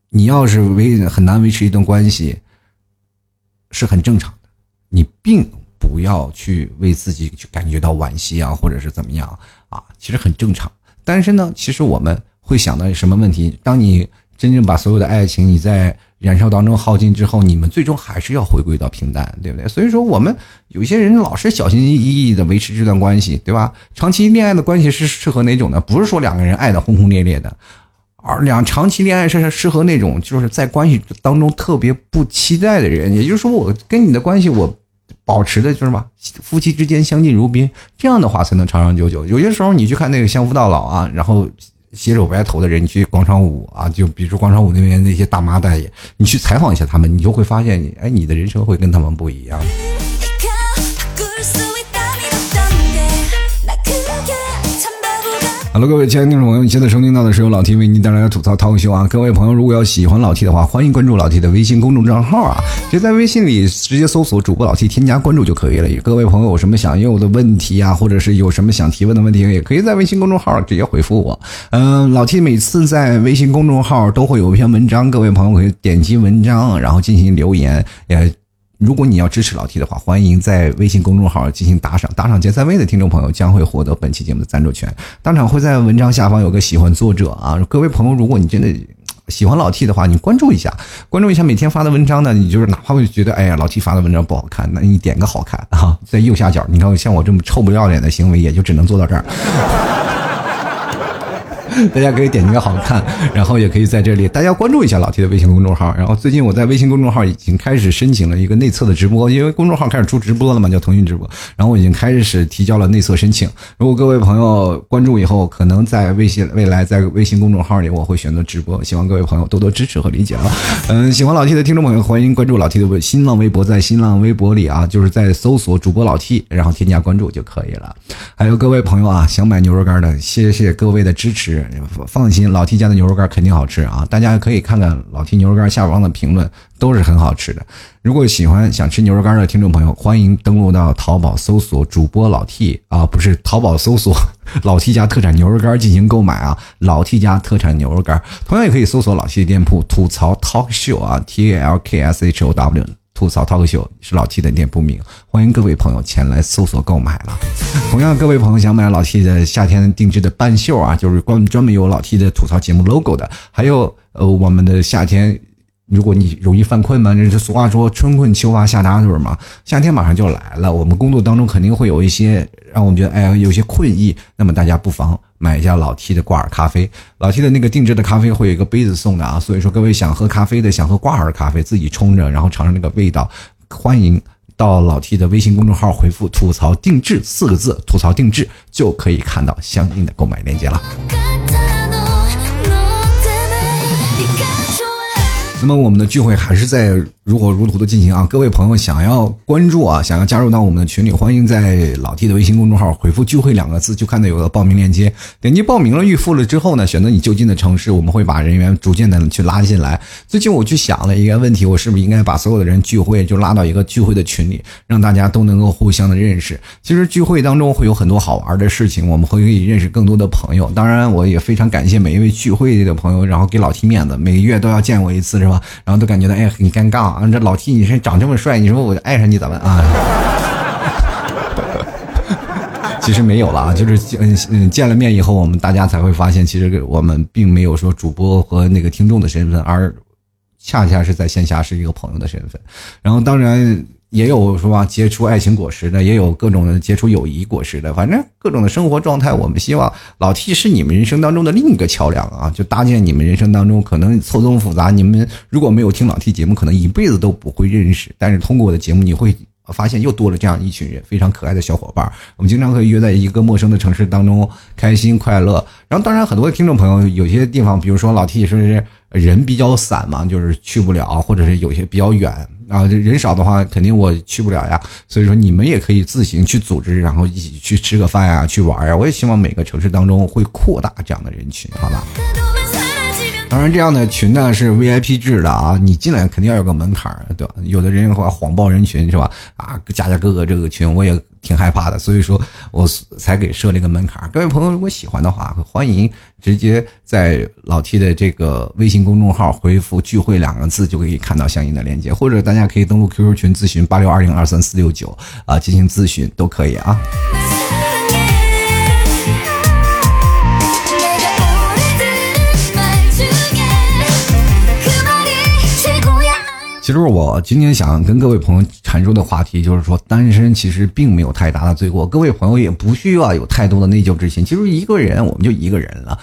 你要是维很难维持一段关系，是很正常的，你并不要去为自己去感觉到惋惜啊，或者是怎么样。啊，其实很正常。单身呢，其实我们会想到什么问题？当你真正把所有的爱情你在燃烧当中耗尽之后，你们最终还是要回归到平淡，对不对？所以说，我们有些人老是小心翼翼的维持这段关系，对吧？长期恋爱的关系是适合哪种呢？不是说两个人爱的轰轰烈烈的，而两长期恋爱是适合那种就是在关系当中特别不期待的人。也就是说，我跟你的关系我。保持的就是嘛，夫妻之间相敬如宾，这样的话才能长长久久。有些时候你去看那个相夫到老啊，然后携手白头的人，你去广场舞啊，就比如说广场舞那边那些大妈大爷，你去采访一下他们，你就会发现，哎，你的人生会跟他们不一样。好了各位亲爱的听众朋友，你现在收听到的是由老 T 为您带来的吐槽涛秀啊！各位朋友，如果要喜欢老 T 的话，欢迎关注老 T 的微信公众账号啊，直接在微信里直接搜索主播老 T，添加关注就可以了。各位朋友有什么想有的问题啊，或者是有什么想提问的问题，也可以在微信公众号直接回复我。嗯，老 T 每次在微信公众号都会有一篇文章，各位朋友可以点击文章，然后进行留言，也。如果你要支持老 T 的话，欢迎在微信公众号进行打赏，打赏前三位的听众朋友将会获得本期节目的赞助权。当场会在文章下方有个喜欢作者啊，各位朋友，如果你真的喜欢老 T 的话，你关注一下，关注一下每天发的文章呢，你就是哪怕会觉得哎呀老 T 发的文章不好看，那你点个好看啊，在右下角，你看我像我这么臭不要脸的行为，也就只能做到这儿。大家可以点击个好看，然后也可以在这里，大家关注一下老 T 的微信公众号。然后最近我在微信公众号已经开始申请了一个内测的直播，因为公众号开始出直播了嘛，叫腾讯直播。然后我已经开始提交了内测申请。如果各位朋友关注以后，可能在微信未来在微信公众号里我会选择直播，希望各位朋友多多支持和理解啊。嗯，喜欢老 T 的听众朋友，欢迎关注老 T 的微新浪微博，在新浪微博里啊，就是在搜索主播老 T，然后添加关注就可以了。还有各位朋友啊，想买牛肉干的，谢谢各位的支持，放心。老 T 家的牛肉干肯定好吃啊！大家可以看看老 T 牛肉干下方的评论，都是很好吃的。如果喜欢想吃牛肉干的听众朋友，欢迎登录到淘宝搜索主播老 T 啊，不是淘宝搜索老 T 家特产牛肉干进行购买啊。老 T 家特产牛肉干，同样也可以搜索老 T 的店铺吐槽 Talk Show 啊，T A L K S H O W。吐槽涛哥秀是老 T 的店铺名，欢迎各位朋友前来搜索购买了。同样，各位朋友想买老 T 的夏天定制的半袖啊，就是专专门有老 T 的吐槽节目 logo 的，还有呃我们的夏天。如果你容易犯困嘛，这是俗话说“春困秋乏夏打盹”嘛。夏天马上就来了，我们工作当中肯定会有一些让我们觉得哎呀有些困意。那么大家不妨买一下老 T 的挂耳咖啡，老 T 的那个定制的咖啡会有一个杯子送的啊。所以说各位想喝咖啡的，想喝挂耳咖啡，自己冲着然后尝尝那个味道，欢迎到老 T 的微信公众号回复“吐槽定制”四个字，吐槽定制就可以看到相应的购买链接了。那么我们的聚会还是在如火如荼的进行啊！各位朋友想要关注啊，想要加入到我们的群里，欢迎在老 T 的微信公众号回复“聚会”两个字，就看到有个报名链接，点击报名了，预付了之后呢，选择你就近的城市，我们会把人员逐渐的去拉进来。最近我去想了一个问题，我是不是应该把所有的人聚会就拉到一个聚会的群里，让大家都能够互相的认识？其实聚会当中会有很多好玩的事情，我们会可以认识更多的朋友。当然，我也非常感谢每一位聚会的朋友，然后给老 T 面子，每个月都要见我一次，吧？然后都感觉到哎很尴尬啊！这老 T 你是长这么帅，你说我爱上你咋办啊？其实没有了啊，就是嗯嗯见了面以后，我们大家才会发现，其实我们并没有说主播和那个听众的身份，而恰恰是在线下是一个朋友的身份。然后当然。也有是吧？结出爱情果实的，也有各种的结出友谊果实的，反正各种的生活状态，我们希望老 T 是你们人生当中的另一个桥梁啊，就搭建你们人生当中可能错综复杂。你们如果没有听老 T 节目，可能一辈子都不会认识，但是通过我的节目，你会我发现又多了这样一群人，非常可爱的小伙伴。我们经常可以约在一个陌生的城市当中，开心快乐。然后，当然很多听众朋友有些地方，比如说老 T 是不是人比较散嘛，就是去不了，或者是有些比较远。啊，人少的话，肯定我去不了呀。所以说，你们也可以自行去组织，然后一起去吃个饭呀，去玩呀。我也希望每个城市当中会扩大这样的人群，好吧？当然，这样的群呢是 VIP 制的啊，你进来肯定要有个门槛对吧？有的人的话谎报人群是吧？啊，加加哥哥这个群，我也挺害怕的，所以说我才给设了一个门槛。各位朋友，如果喜欢的话，欢迎直接在老 T 的这个微信公众号回复“聚会”两个字，就可以看到相应的链接，或者大家可以登录 QQ 群咨询八六二零二三四六九啊，进行咨询都可以啊。其实我今天想跟各位朋友阐述的话题，就是说单身其实并没有太大的罪过，各位朋友也不需要有太多的内疚之心。其实一个人我们就一个人了，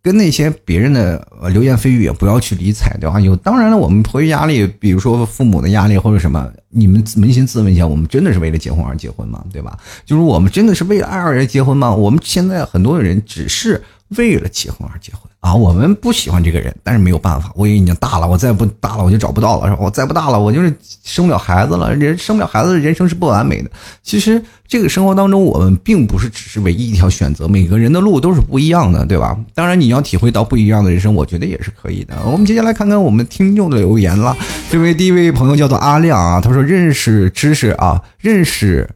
跟那些别人的流言蜚语也不要去理睬，对吧？有当然了，我们迫于压力，比如说父母的压力或者什么，你们扪心自问一下，我们真的是为了结婚而结婚吗？对吧？就是我们真的是为了爱而结婚吗？我们现在很多人只是为了结婚而结婚。啊，我们不喜欢这个人，但是没有办法，我也已经大了，我再不大了我就找不到了，是吧？我再不大了，我就是生不了孩子了。人生不了孩子，人生是不完美的。其实这个生活当中，我们并不是只是唯一一条选择，每个人的路都是不一样的，对吧？当然，你要体会到不一样的人生，我觉得也是可以的。我们接下来看看我们听众的留言了。这位第一位朋友叫做阿亮啊，他说认识知识啊，认识。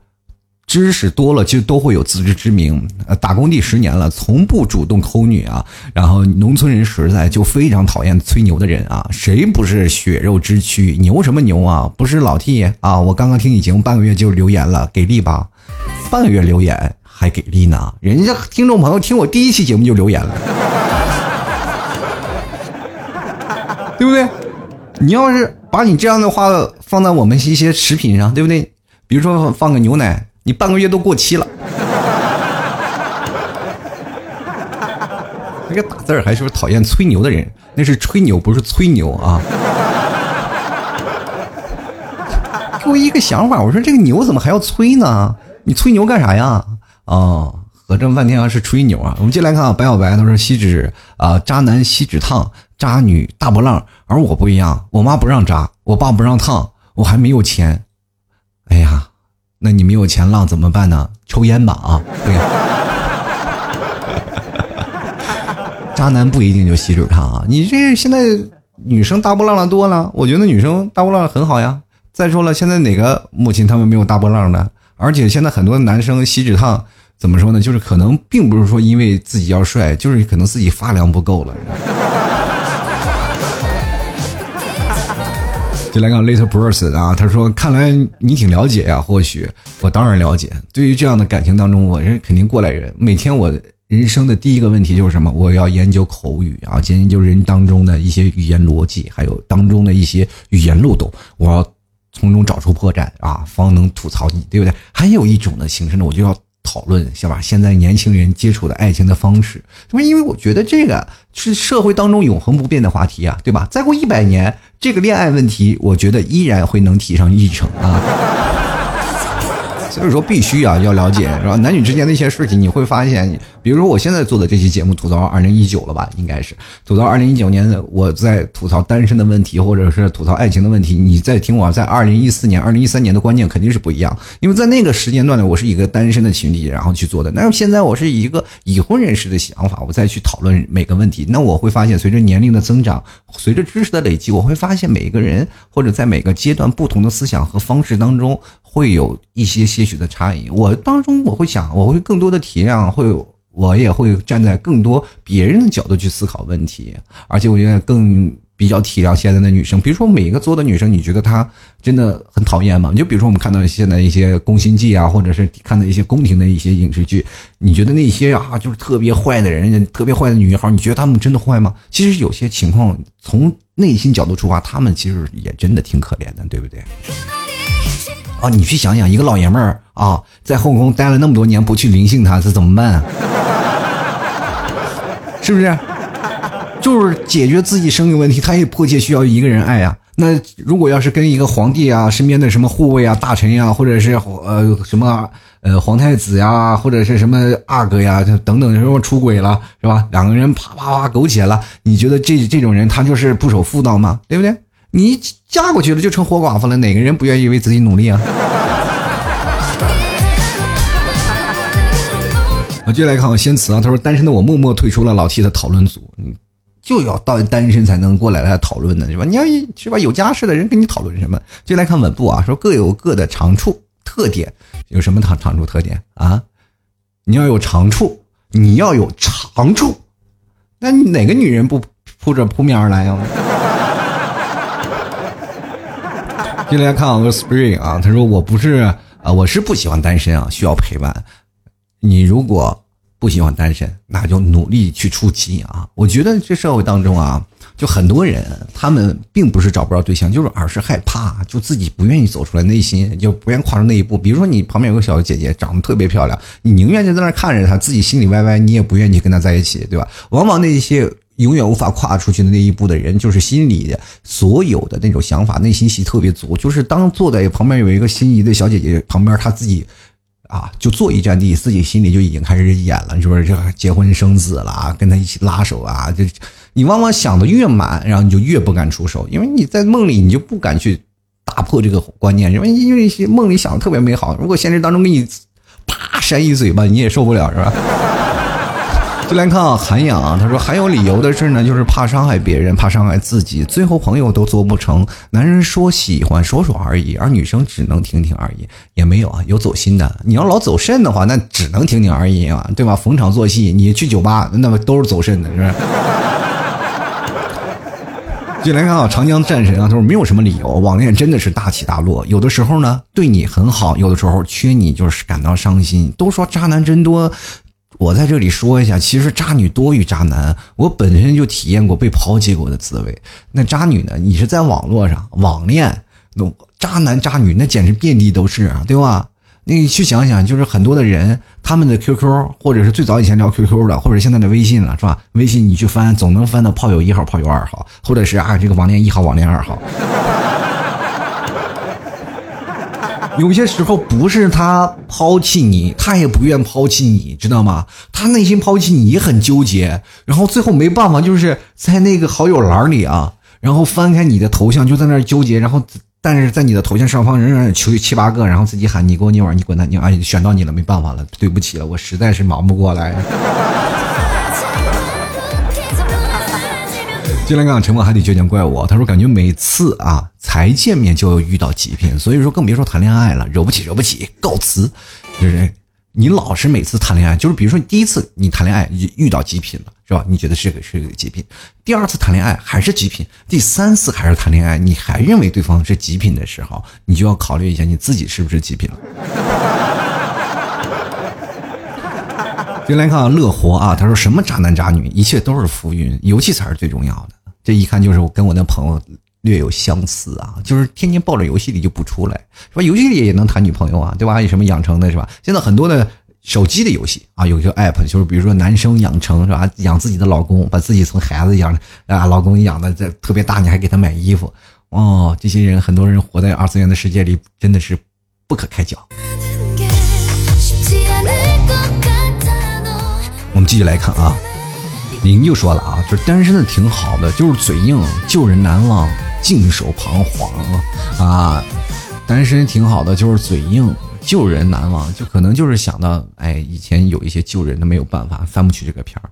知识多了，就都会有自知之明。打工第十年了，从不主动抠女啊。然后农村人实在就非常讨厌吹牛的人啊。谁不是血肉之躯？牛什么牛啊？不是老 T 啊？我刚刚听你节目半个月就留言了，给力吧？半个月留言还给力呢？人家听众朋友听我第一期节目就留言了，对不对？你要是把你这样的话放在我们一些食品上，对不对？比如说放个牛奶。你半个月都过期了，那个打字还是不是讨厌吹牛的人？那是吹牛，不是吹牛啊！给我一个想法，我说这个牛怎么还要吹呢？你吹牛干啥呀？哦，合这么半天啊是吹牛啊！我们进来看啊，白小白他说锡纸啊，渣男锡纸烫，渣女大波浪，而我不一样，我妈不让扎，我爸不让烫，我还没有钱。哎呀！那你没有钱浪怎么办呢？抽烟吧啊！对，渣男不一定就锡纸烫啊！你这现在女生大波浪的多了，我觉得女生大波浪很好呀。再说了，现在哪个母亲他们没有大波浪的？而且现在很多男生锡纸烫怎么说呢？就是可能并不是说因为自己要帅，就是可能自己发量不够了。就来个 Little Person 啊，他说：“看来你挺了解呀。或许我当然了解。对于这样的感情当中，我是肯定过来人。每天我人生的第一个问题就是什么？我要研究口语啊，研究人当中的一些语言逻辑，还有当中的一些语言漏洞，我要从中找出破绽啊，方能吐槽你，对不对？还有一种的形式呢，我就要。”讨论，是吧？现在年轻人接触的爱情的方式，那么因为我觉得这个是社会当中永恒不变的话题啊，对吧？再过一百年，这个恋爱问题，我觉得依然会能提上议程啊。所以说必须啊要了解是吧？男女之间的一些事情，你会发现，比如说我现在做的这期节目吐槽二零一九了吧？应该是吐槽二零一九年我在吐槽单身的问题，或者是吐槽爱情的问题。你在听我在二零一四年、二零一三年的观念肯定是不一样，因为在那个时间段呢，我是一个单身的群体，然后去做的。那现在我是一个已婚人士的想法，我再去讨论每个问题。那我会发现，随着年龄的增长，随着知识的累积，我会发现每个人或者在每个阶段不同的思想和方式当中。会有一些些许的差异，我当中我会想，我会更多的体谅，会有我也会站在更多别人的角度去思考问题，而且我觉得更比较体谅现在的女生。比如说每一个作的女生，你觉得她真的很讨厌吗？就比如说我们看到现在一些宫心计啊，或者是看到一些宫廷的一些影视剧，你觉得那些啊就是特别坏的人，特别坏的女孩，你觉得她们真的坏吗？其实有些情况从内心角度出发，她们其实也真的挺可怜的，对不对？啊，你去想想，一个老爷们儿啊，在后宫待了那么多年，不去灵性他，这怎么办？是不是？就是解决自己生理问题，他也迫切需要一个人爱呀。那如果要是跟一个皇帝啊，身边的什么护卫啊、大臣呀，或者是呃什么呃皇太子呀，或者是什么阿哥呀，等等什么出轨了，是吧？两个人啪啪啪苟且了，你觉得这这种人他就是不守妇道吗？对不对？你嫁过去了就成活寡妇了，哪个人不愿意为自己努力啊？我接下来看我先词啊，他说单身的我默默退出了老 T 的讨论组，你就要到单身才能过来来讨论呢，是吧？你要是吧有家室的人跟你讨论什么？就来看稳步啊，说各有各的长处特点，有什么长长处特点啊？你要有长处，你要有长处，那哪个女人不扑着扑面而来呀？进来看我个 Spring 啊，他说我不是啊，我是不喜欢单身啊，需要陪伴。你如果不喜欢单身，那就努力去出击啊！我觉得这社会当中啊，就很多人他们并不是找不着对象，就是而是害怕，就自己不愿意走出来，内心就不愿跨出那一步。比如说你旁边有个小姐姐，长得特别漂亮，你宁愿就在那看着她，自己心里歪歪，你也不愿意跟她在一起，对吧？往往那些。永远无法跨出去的那一步的人，就是心里的所有的那种想法，内心戏特别足。就是当坐在旁边有一个心仪的小姐姐旁边，他自己啊，就坐一站地，自己心里就已经开始演了，就是这结婚生子了，跟他一起拉手啊，就你往往想的越满，然后你就越不敢出手，因为你在梦里你就不敢去打破这个观念，因为因为梦里想的特别美好，如果现实当中给你啪扇一嘴巴，你也受不了，是吧？就来看啊，涵养，他说还有理由的事呢，就是怕伤害别人，怕伤害自己，最后朋友都做不成。男人说喜欢说说而已，而女生只能听听而已，也没有啊，有走心的。你要老走肾的话，那只能听听而已啊，对吧？逢场作戏，你去酒吧，那么都是走肾的，是不是？就来看啊，长江战神啊，他说没有什么理由，网恋真的是大起大落，有的时候呢对你很好，有的时候缺你就是感到伤心。都说渣男真多。我在这里说一下，其实渣女多于渣男。我本身就体验过被抛弃过的滋味。那渣女呢？你是在网络上网恋，那渣男渣女那简直遍地都是啊，对吧？你去想想，就是很多的人，他们的 QQ 或者是最早以前聊 QQ 的，或者现在的微信了，是吧？微信你去翻，总能翻到炮友一号、炮友二号，或者是啊这个网恋一号、网恋二号。有些时候不是他抛弃你，他也不愿抛弃你，知道吗？他内心抛弃你很纠结，然后最后没办法，就是在那个好友栏里啊，然后翻开你的头像，就在那纠结，然后但是在你的头像上方仍然有七七八个，然后自己喊你给我捏碗，你滚蛋，你啊选到你了，没办法了，对不起了，我实在是忙不过来。进来刚沉默还得倔强怪我，他说感觉每次啊才见面就遇到极品，所以说更别说谈恋爱了，惹不起惹不起，告辞。就是你老是每次谈恋爱，就是比如说你第一次你谈恋爱遇到极品了，是吧？你觉得是个是个极品，第二次谈恋爱还是极品，第三次还是谈恋爱，你还认为对方是极品的时候，你就要考虑一下你自己是不是极品了。先来看，乐活啊，他说什么渣男渣女，一切都是浮云，游戏才是最重要的。这一看就是我跟我那朋友略有相似啊，就是天天抱着游戏里就不出来，是吧？游戏里也能谈女朋友啊，对吧？有什么养成的，是吧？现在很多的手机的游戏啊，有个 app，就是比如说男生养成，是吧？养自己的老公，把自己从孩子养啊，老公养的这特别大，你还给他买衣服，哦，这些人很多人活在二次元的世界里，真的是不可开交。继续来看啊。您就说了啊，就是单身的挺好的，就是嘴硬，旧人难忘，静守彷徨啊。单身挺好的，就是嘴硬，旧人难忘，就可能就是想到，哎，以前有一些旧人，的没有办法翻不去这个片儿。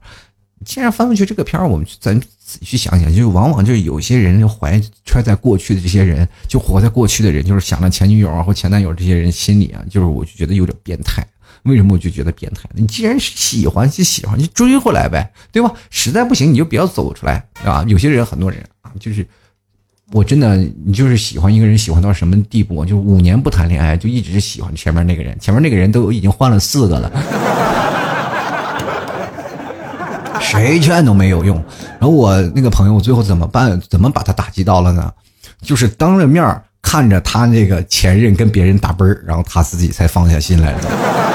既然翻不去这个片儿，我们咱仔细去想想，就是往往就是有些人就怀揣在过去的这些人，就活在过去的人，就是想着前女友啊或前男友这些人心里啊，就是我就觉得有点变态。为什么我就觉得变态？你既然是喜欢就喜欢，就追回来呗，对吧？实在不行你就不要走出来，对吧？有些人很多人啊，就是我真的，你就是喜欢一个人，喜欢到什么地步？就五年不谈恋爱，就一直喜欢前面那个人，前面那个人都已经换了四个了，谁劝都没有用。然后我那个朋友最后怎么办？怎么把他打击到了呢？就是当着面看着他那个前任跟别人打啵儿，然后他自己才放下心来的。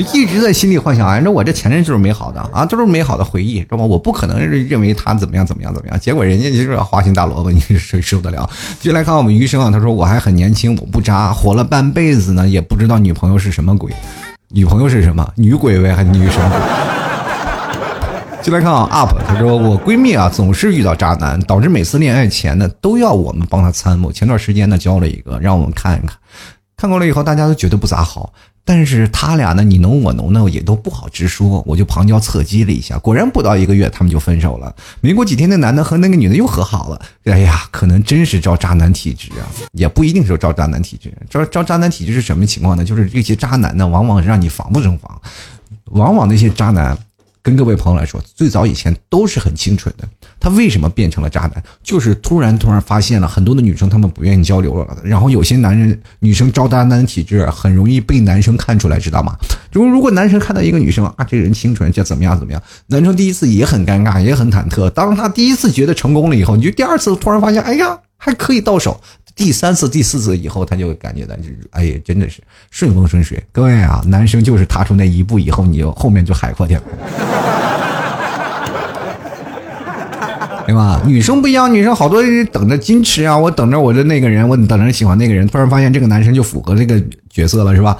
一直在心里幻想，哎，那我这前任就是美好的啊，都是美好的回忆，知道吗？我不可能认为他怎么样怎么样怎么样，结果人家就是花心大萝卜，你谁受得了？就来看我们余生啊，他说我还很年轻，我不渣，活了半辈子呢，也不知道女朋友是什么鬼，女朋友是什么？女鬼呗，还是女神鬼？就来看啊，up，他说我闺蜜啊总是遇到渣男，导致每次恋爱前呢都要我们帮她参谋。前段时间呢交了一个，让我们看一看，看过了以后大家都觉得不咋好。但是他俩呢，你侬我侬呢，也都不好直说。我就旁敲侧击了一下，果然不到一个月，他们就分手了。没过几天，那男的和那个女的又和好了。哎呀，可能真是招渣男体质啊，也不一定是招渣男体质。招招渣男体质是什么情况呢？就是这些渣男呢，往往让你防不胜防，往往那些渣男。跟各位朋友来说，最早以前都是很清纯的。他为什么变成了渣男？就是突然突然发现了很多的女生，她们不愿意交流了。然后有些男人、女生招渣男体质，很容易被男生看出来，知道吗？如如果男生看到一个女生啊，这人清纯，这怎么样怎么样，男生第一次也很尴尬，也很忐忑。当他第一次觉得成功了以后，你就第二次突然发现，哎呀，还可以到手。第三次、第四次以后，他就感觉到就是，哎呀，真的是顺风顺水。各位啊，男生就是踏出那一步以后，你就后面就海阔天空。对吧？女生不一样，女生好多人等着矜持啊，我等着我的那个人，我等着喜欢那个人，突然发现这个男生就符合这个角色了，是吧？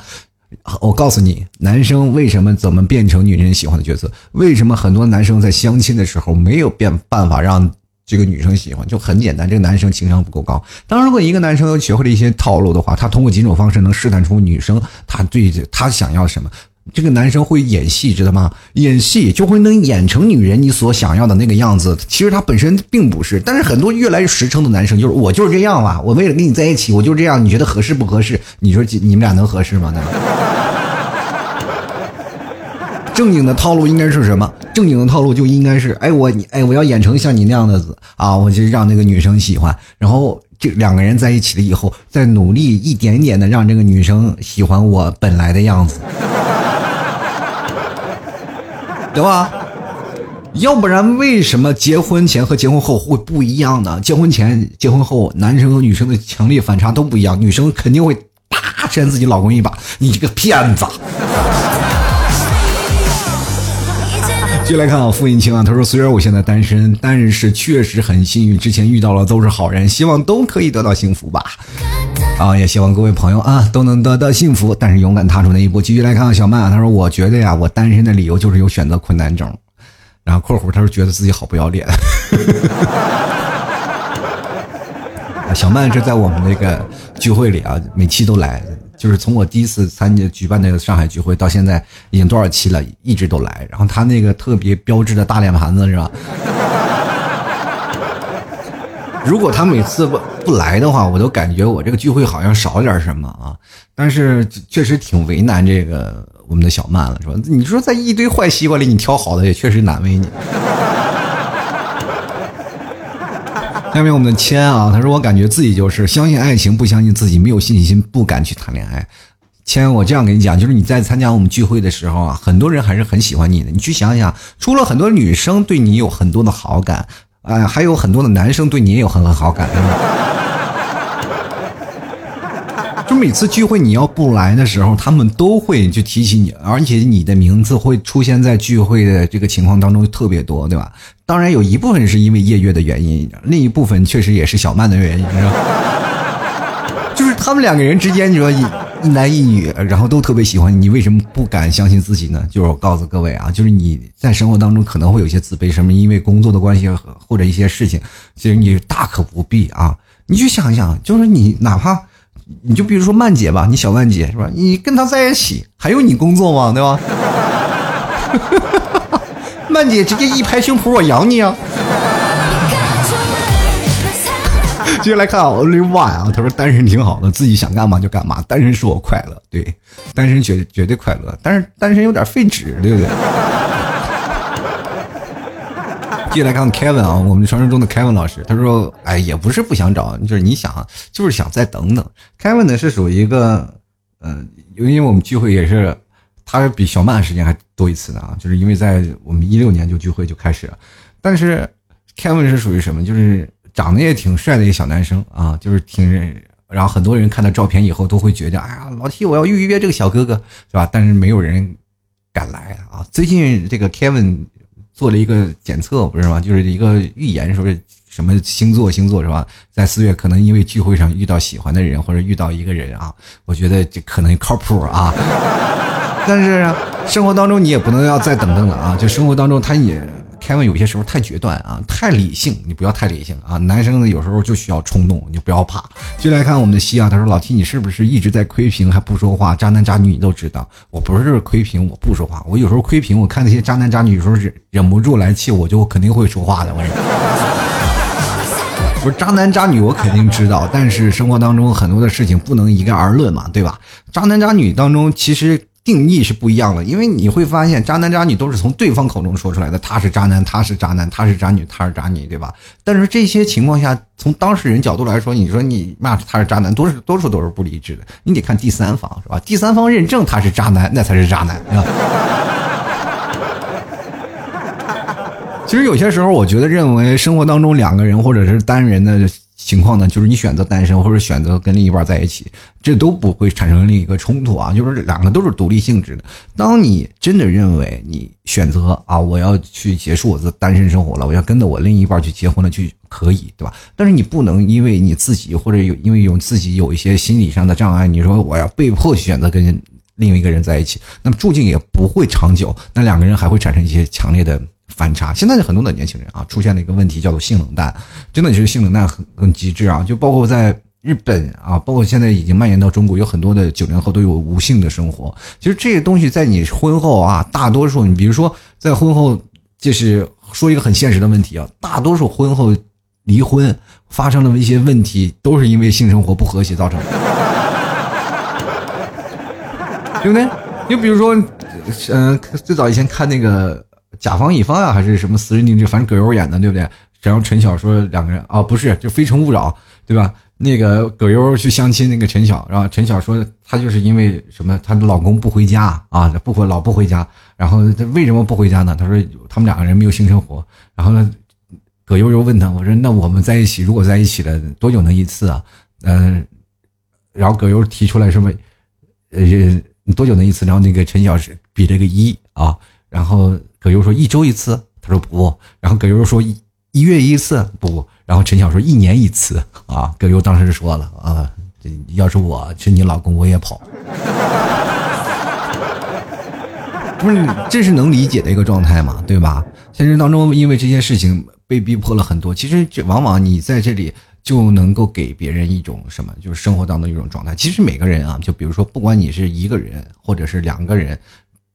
我告诉你，男生为什么怎么变成女人喜欢的角色？为什么很多男生在相亲的时候没有变办法让这个女生喜欢？就很简单，这个男生情商不够高。当然如果一个男生学会了一些套路的话，他通过几种方式能试探出女生他对他想要什么。这个男生会演戏，知道吗？演戏就会能演成女人你所想要的那个样子。其实他本身并不是，但是很多越来越实诚的男生就是我就是这样吧，我为了跟你在一起，我就这样。你觉得合适不合适？你说你们俩能合适吗？那正经的套路应该是什么？正经的套路就应该是，哎，我你哎，我要演成像你那样的子啊，我就让那个女生喜欢，然后这两个人在一起了以后，再努力一点点的让这个女生喜欢我本来的样子，对吧？要不然为什么结婚前和结婚后会不一样呢？结婚前、结婚后，男生和女生的强烈反差都不一样，女生肯定会啪扇自己老公一把，你这个骗子！继续来看啊，付印清啊，他说：“虽然我现在单身，但是确实很幸运，之前遇到了都是好人，希望都可以得到幸福吧。啊，也希望各位朋友啊都能得到幸福，但是勇敢踏出那一步。”继续来看小曼啊，他说：“我觉得呀，我单身的理由就是有选择困难症。”然后括弧他说：“觉得自己好不要脸。”小曼是在我们那个聚会里啊，每期都来。就是从我第一次参加举办那个上海聚会到现在，已经多少期了，一直都来。然后他那个特别标志的大脸盘子是吧？如果他每次不不来的话，我都感觉我这个聚会好像少点什么啊。但是确实挺为难这个我们的小曼了，是吧？你说在一堆坏西瓜里你挑好的，也确实难为你。下面我们的谦啊，他说我感觉自己就是相信爱情，不相信自己，没有信心，不敢去谈恋爱。谦，我这样跟你讲，就是你在参加我们聚会的时候啊，很多人还是很喜欢你的。你去想想，除了很多女生对你有很多的好感，啊，还有很多的男生对你也有很多好感。就每次聚会你要不来的时候，他们都会就提起你，而且你的名字会出现在聚会的这个情况当中特别多，对吧？当然有一部分是因为夜月的原因，另一部分确实也是小曼的原因，是吧？就是他们两个人之间，你说一一男一女，然后都特别喜欢你，为什么不敢相信自己呢？就是我告诉各位啊，就是你在生活当中可能会有些自卑，什么因为工作的关系或者一些事情，其实你大可不必啊。你去想一想，就是你哪怕。你就比如说曼姐吧，你小曼姐是吧？你跟她在一起，还用你工作吗？对吧？曼姐直接一拍胸脯，我养你啊！接下来看啊，Only One 啊，他说单身挺好的，自己想干嘛就干嘛，单身使我快乐。对，单身绝绝对快乐，但是单身有点费纸，对不对？接下来看 Kevin 啊，我们传说中的 Kevin 老师，他说：“哎，也不是不想找，就是你想，就是想再等等。”Kevin 呢是属于一个，嗯，因为我们聚会也是，他比小曼时间还多一次的啊，就是因为在我们一六年就聚会就开始了。但是 Kevin 是属于什么？就是长得也挺帅的一个小男生啊，就是挺，然后很多人看到照片以后都会觉得，哎呀，老 T 我要预约这个小哥哥，是吧？但是没有人敢来啊。最近这个 Kevin。做了一个检测，不是吗？就是一个预言，说是什么星座星座是吧？在四月可能因为聚会上遇到喜欢的人，或者遇到一个人啊，我觉得这可能靠谱啊。但是生活当中你也不能要再等等了啊！就生活当中他也。开玩有些时候太决断啊，太理性，你不要太理性啊。男生呢有时候就需要冲动，你不要怕。就来看我们的西啊，他说老七你是不是一直在窥屏还不说话？渣男渣女你都知道，我不是窥屏，我不说话。我有时候窥屏，我看那些渣男渣女，有时候忍忍不住来气，我就肯定会说话的。我不是渣男渣女，我肯定知道，但是生活当中很多的事情不能一概而论嘛，对吧？渣男渣女当中其实。定义是不一样的，因为你会发现，渣男渣女都是从对方口中说出来的。他是渣男，他是渣男，他是渣女，他是渣女，对吧？但是这些情况下，从当事人角度来说，你说你骂他是渣男，多数多数都是不理智的。你得看第三方，是吧？第三方认证他是渣男，那才是渣男，是吧？其实有些时候，我觉得认为生活当中两个人或者是单人的情况呢，就是你选择单身或者选择跟另一半在一起，这都不会产生另一个冲突啊，就是两个都是独立性质的。当你真的认为你选择啊，我要去结束我的单身生活了，我要跟着我另一半去结婚了，就可以，对吧？但是你不能因为你自己或者有因为有自己有一些心理上的障碍，你说我要被迫选择跟另一个人在一起，那么注定也不会长久，那两个人还会产生一些强烈的。反差，现在很多的年轻人啊，出现了一个问题，叫做性冷淡，真的就是性冷淡很很极致啊！就包括在日本啊，包括现在已经蔓延到中国，有很多的九零后都有无性的生活。其实这些东西在你婚后啊，大多数你比如说在婚后，就是说一个很现实的问题啊，大多数婚后离婚发生了一些问题，都是因为性生活不和谐造成的，对不对？就比如说，嗯，最早以前看那个。甲方乙方啊，还是什么私人定制，反正葛优演的，对不对？然后陈晓说两个人啊，不是，就《非诚勿扰》，对吧？那个葛优去相亲，那个陈晓，然后陈晓说他就是因为什么，她的老公不回家啊，不回老不回家，然后他为什么不回家呢？他说他们两个人没有性生活。然后呢，葛优又问他，我说那我们在一起，如果在一起了多久能一次啊？嗯，然后葛优提出来什么？呃，多久能一次？然后那个陈晓是比了个一啊，然后。葛优说一周一次，他说不，然后葛优说一月一次不，然后陈晓说一年一次啊。葛优当时说了啊，要是我是你老公，我也跑。不是，这是能理解的一个状态嘛，对吧？现实当中，因为这些事情被逼迫了很多，其实这往往你在这里就能够给别人一种什么，就是生活当中一种状态。其实每个人啊，就比如说，不管你是一个人或者是两个人。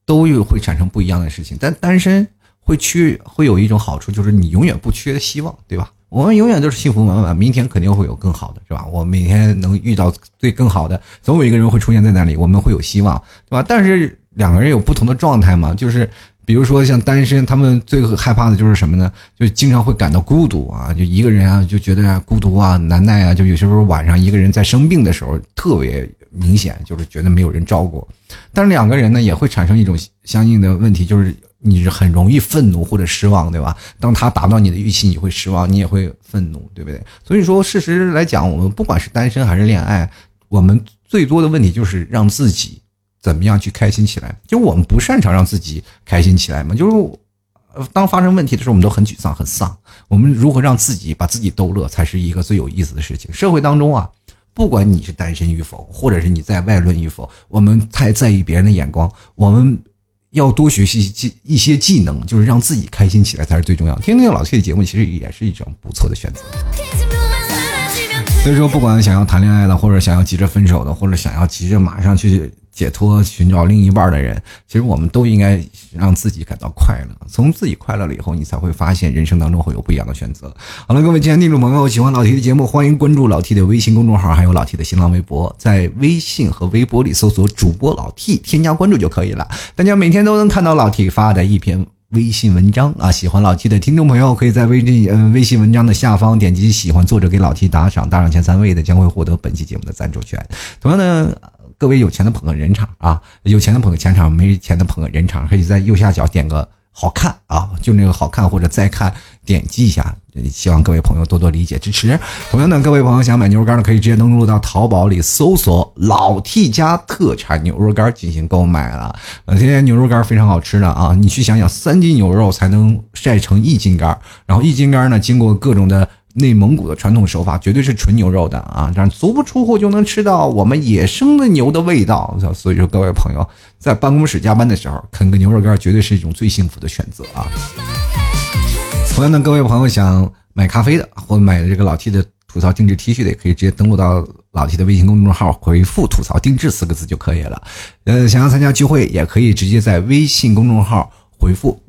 都有会产生不一样的事情，但单身会缺会有一种好处，就是你永远不缺希望，对吧？我们永远都是幸福满满，明天肯定会有更好的，是吧？我每天能遇到最更好的，总有一个人会出现在那里，我们会有希望，对吧？但是两个人有不同的状态嘛，就是比如说像单身，他们最害怕的就是什么呢？就经常会感到孤独啊，就一个人啊，就觉得孤独啊、难耐啊，就有些时候晚上一个人在生病的时候特别。明显就是觉得没有人照顾，但是两个人呢也会产生一种相应的问题，就是你是很容易愤怒或者失望，对吧？当他达到你的预期，你会失望，你也会愤怒，对不对？所以说，事实来讲，我们不管是单身还是恋爱，我们最多的问题就是让自己怎么样去开心起来。就我们不擅长让自己开心起来嘛，就是当发生问题的时候，我们都很沮丧、很丧。我们如何让自己把自己逗乐，才是一个最有意思的事情。社会当中啊。不管你是单身与否，或者是你在外论与否，我们太在意别人的眼光。我们要多学习技一些技能，就是让自己开心起来才是最重要的。听听老崔的节目，其实也是一种不错的选择。所以说，不管想要谈恋爱的，或者想要急着分手的，或者想要急着马上去。解脱，寻找另一半的人，其实我们都应该让自己感到快乐。从自己快乐了以后，你才会发现人生当中会有不一样的选择。好了，各位亲爱的听众朋友，喜欢老 T 的节目，欢迎关注老 T 的微信公众号，还有老 T 的新浪微博，在微信和微博里搜索主播老 T，添加关注就可以了。大家每天都能看到老 T 发的一篇微信文章啊！喜欢老 T 的听众朋友，可以在微信嗯微信文章的下方点击喜欢作者给老 T 打赏，打赏前三位的将会获得本期节目的赞助权。同样呢。各位有钱的捧个人场啊，有钱的捧个钱场，没钱的捧个人场，可以在右下角点个好看啊，就那个好看或者再看，点击一下。希望各位朋友多多理解支持。同样的，各位朋友想买牛肉干的，可以直接登录到淘宝里搜索“老 T 家特产牛肉干”进行购买了。呃，现在牛肉干非常好吃的啊，你去想想，三斤牛肉才能晒成一斤干，然后一斤干呢，经过各种的。内蒙古的传统手法绝对是纯牛肉的啊，这样足不出户就能吃到我们野生的牛的味道。所以说，各位朋友在办公室加班的时候，啃个牛肉干绝对是一种最幸福的选择啊。同样的，各位朋友想买咖啡的或者买这个老 T 的吐槽定制 T 恤的，也可以直接登录到老 T 的微信公众号，回复“吐槽定制”四个字就可以了。呃，想要参加聚会，也可以直接在微信公众号回复。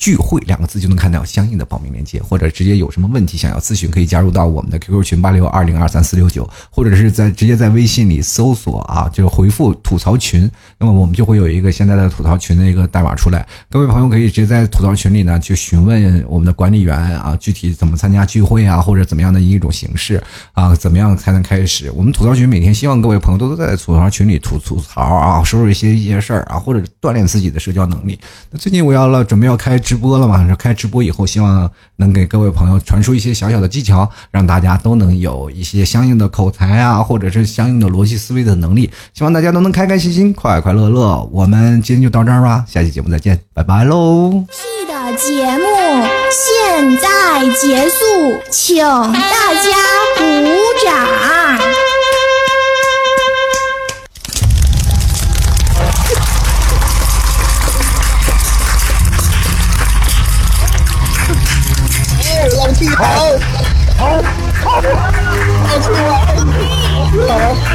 聚会两个字就能看到相应的报名链接，或者直接有什么问题想要咨询，可以加入到我们的 QQ 群八六二零二三四六九，或者是在直接在微信里搜索啊，就是回复吐槽群，那么我们就会有一个现在的吐槽群的一个代码出来。各位朋友可以直接在吐槽群里呢去询问我们的管理员啊，具体怎么参加聚会啊，或者怎么样的一种形式啊，怎么样才能开始？我们吐槽群每天希望各位朋友都在吐槽群里吐吐槽啊，说说一些一些事儿啊，或者锻炼自己的社交能力。那最近我要了准备要开。直播了嘛，说开直播以后，希望能给各位朋友传输一些小小的技巧，让大家都能有一些相应的口才啊，或者是相应的逻辑思维的能力。希望大家都能开开心心、快快乐乐。我们今天就到这儿吧，下期节目再见，拜拜喽。的节目现在结束，请大家鼓掌。老弟好，好，好，老弟好，好。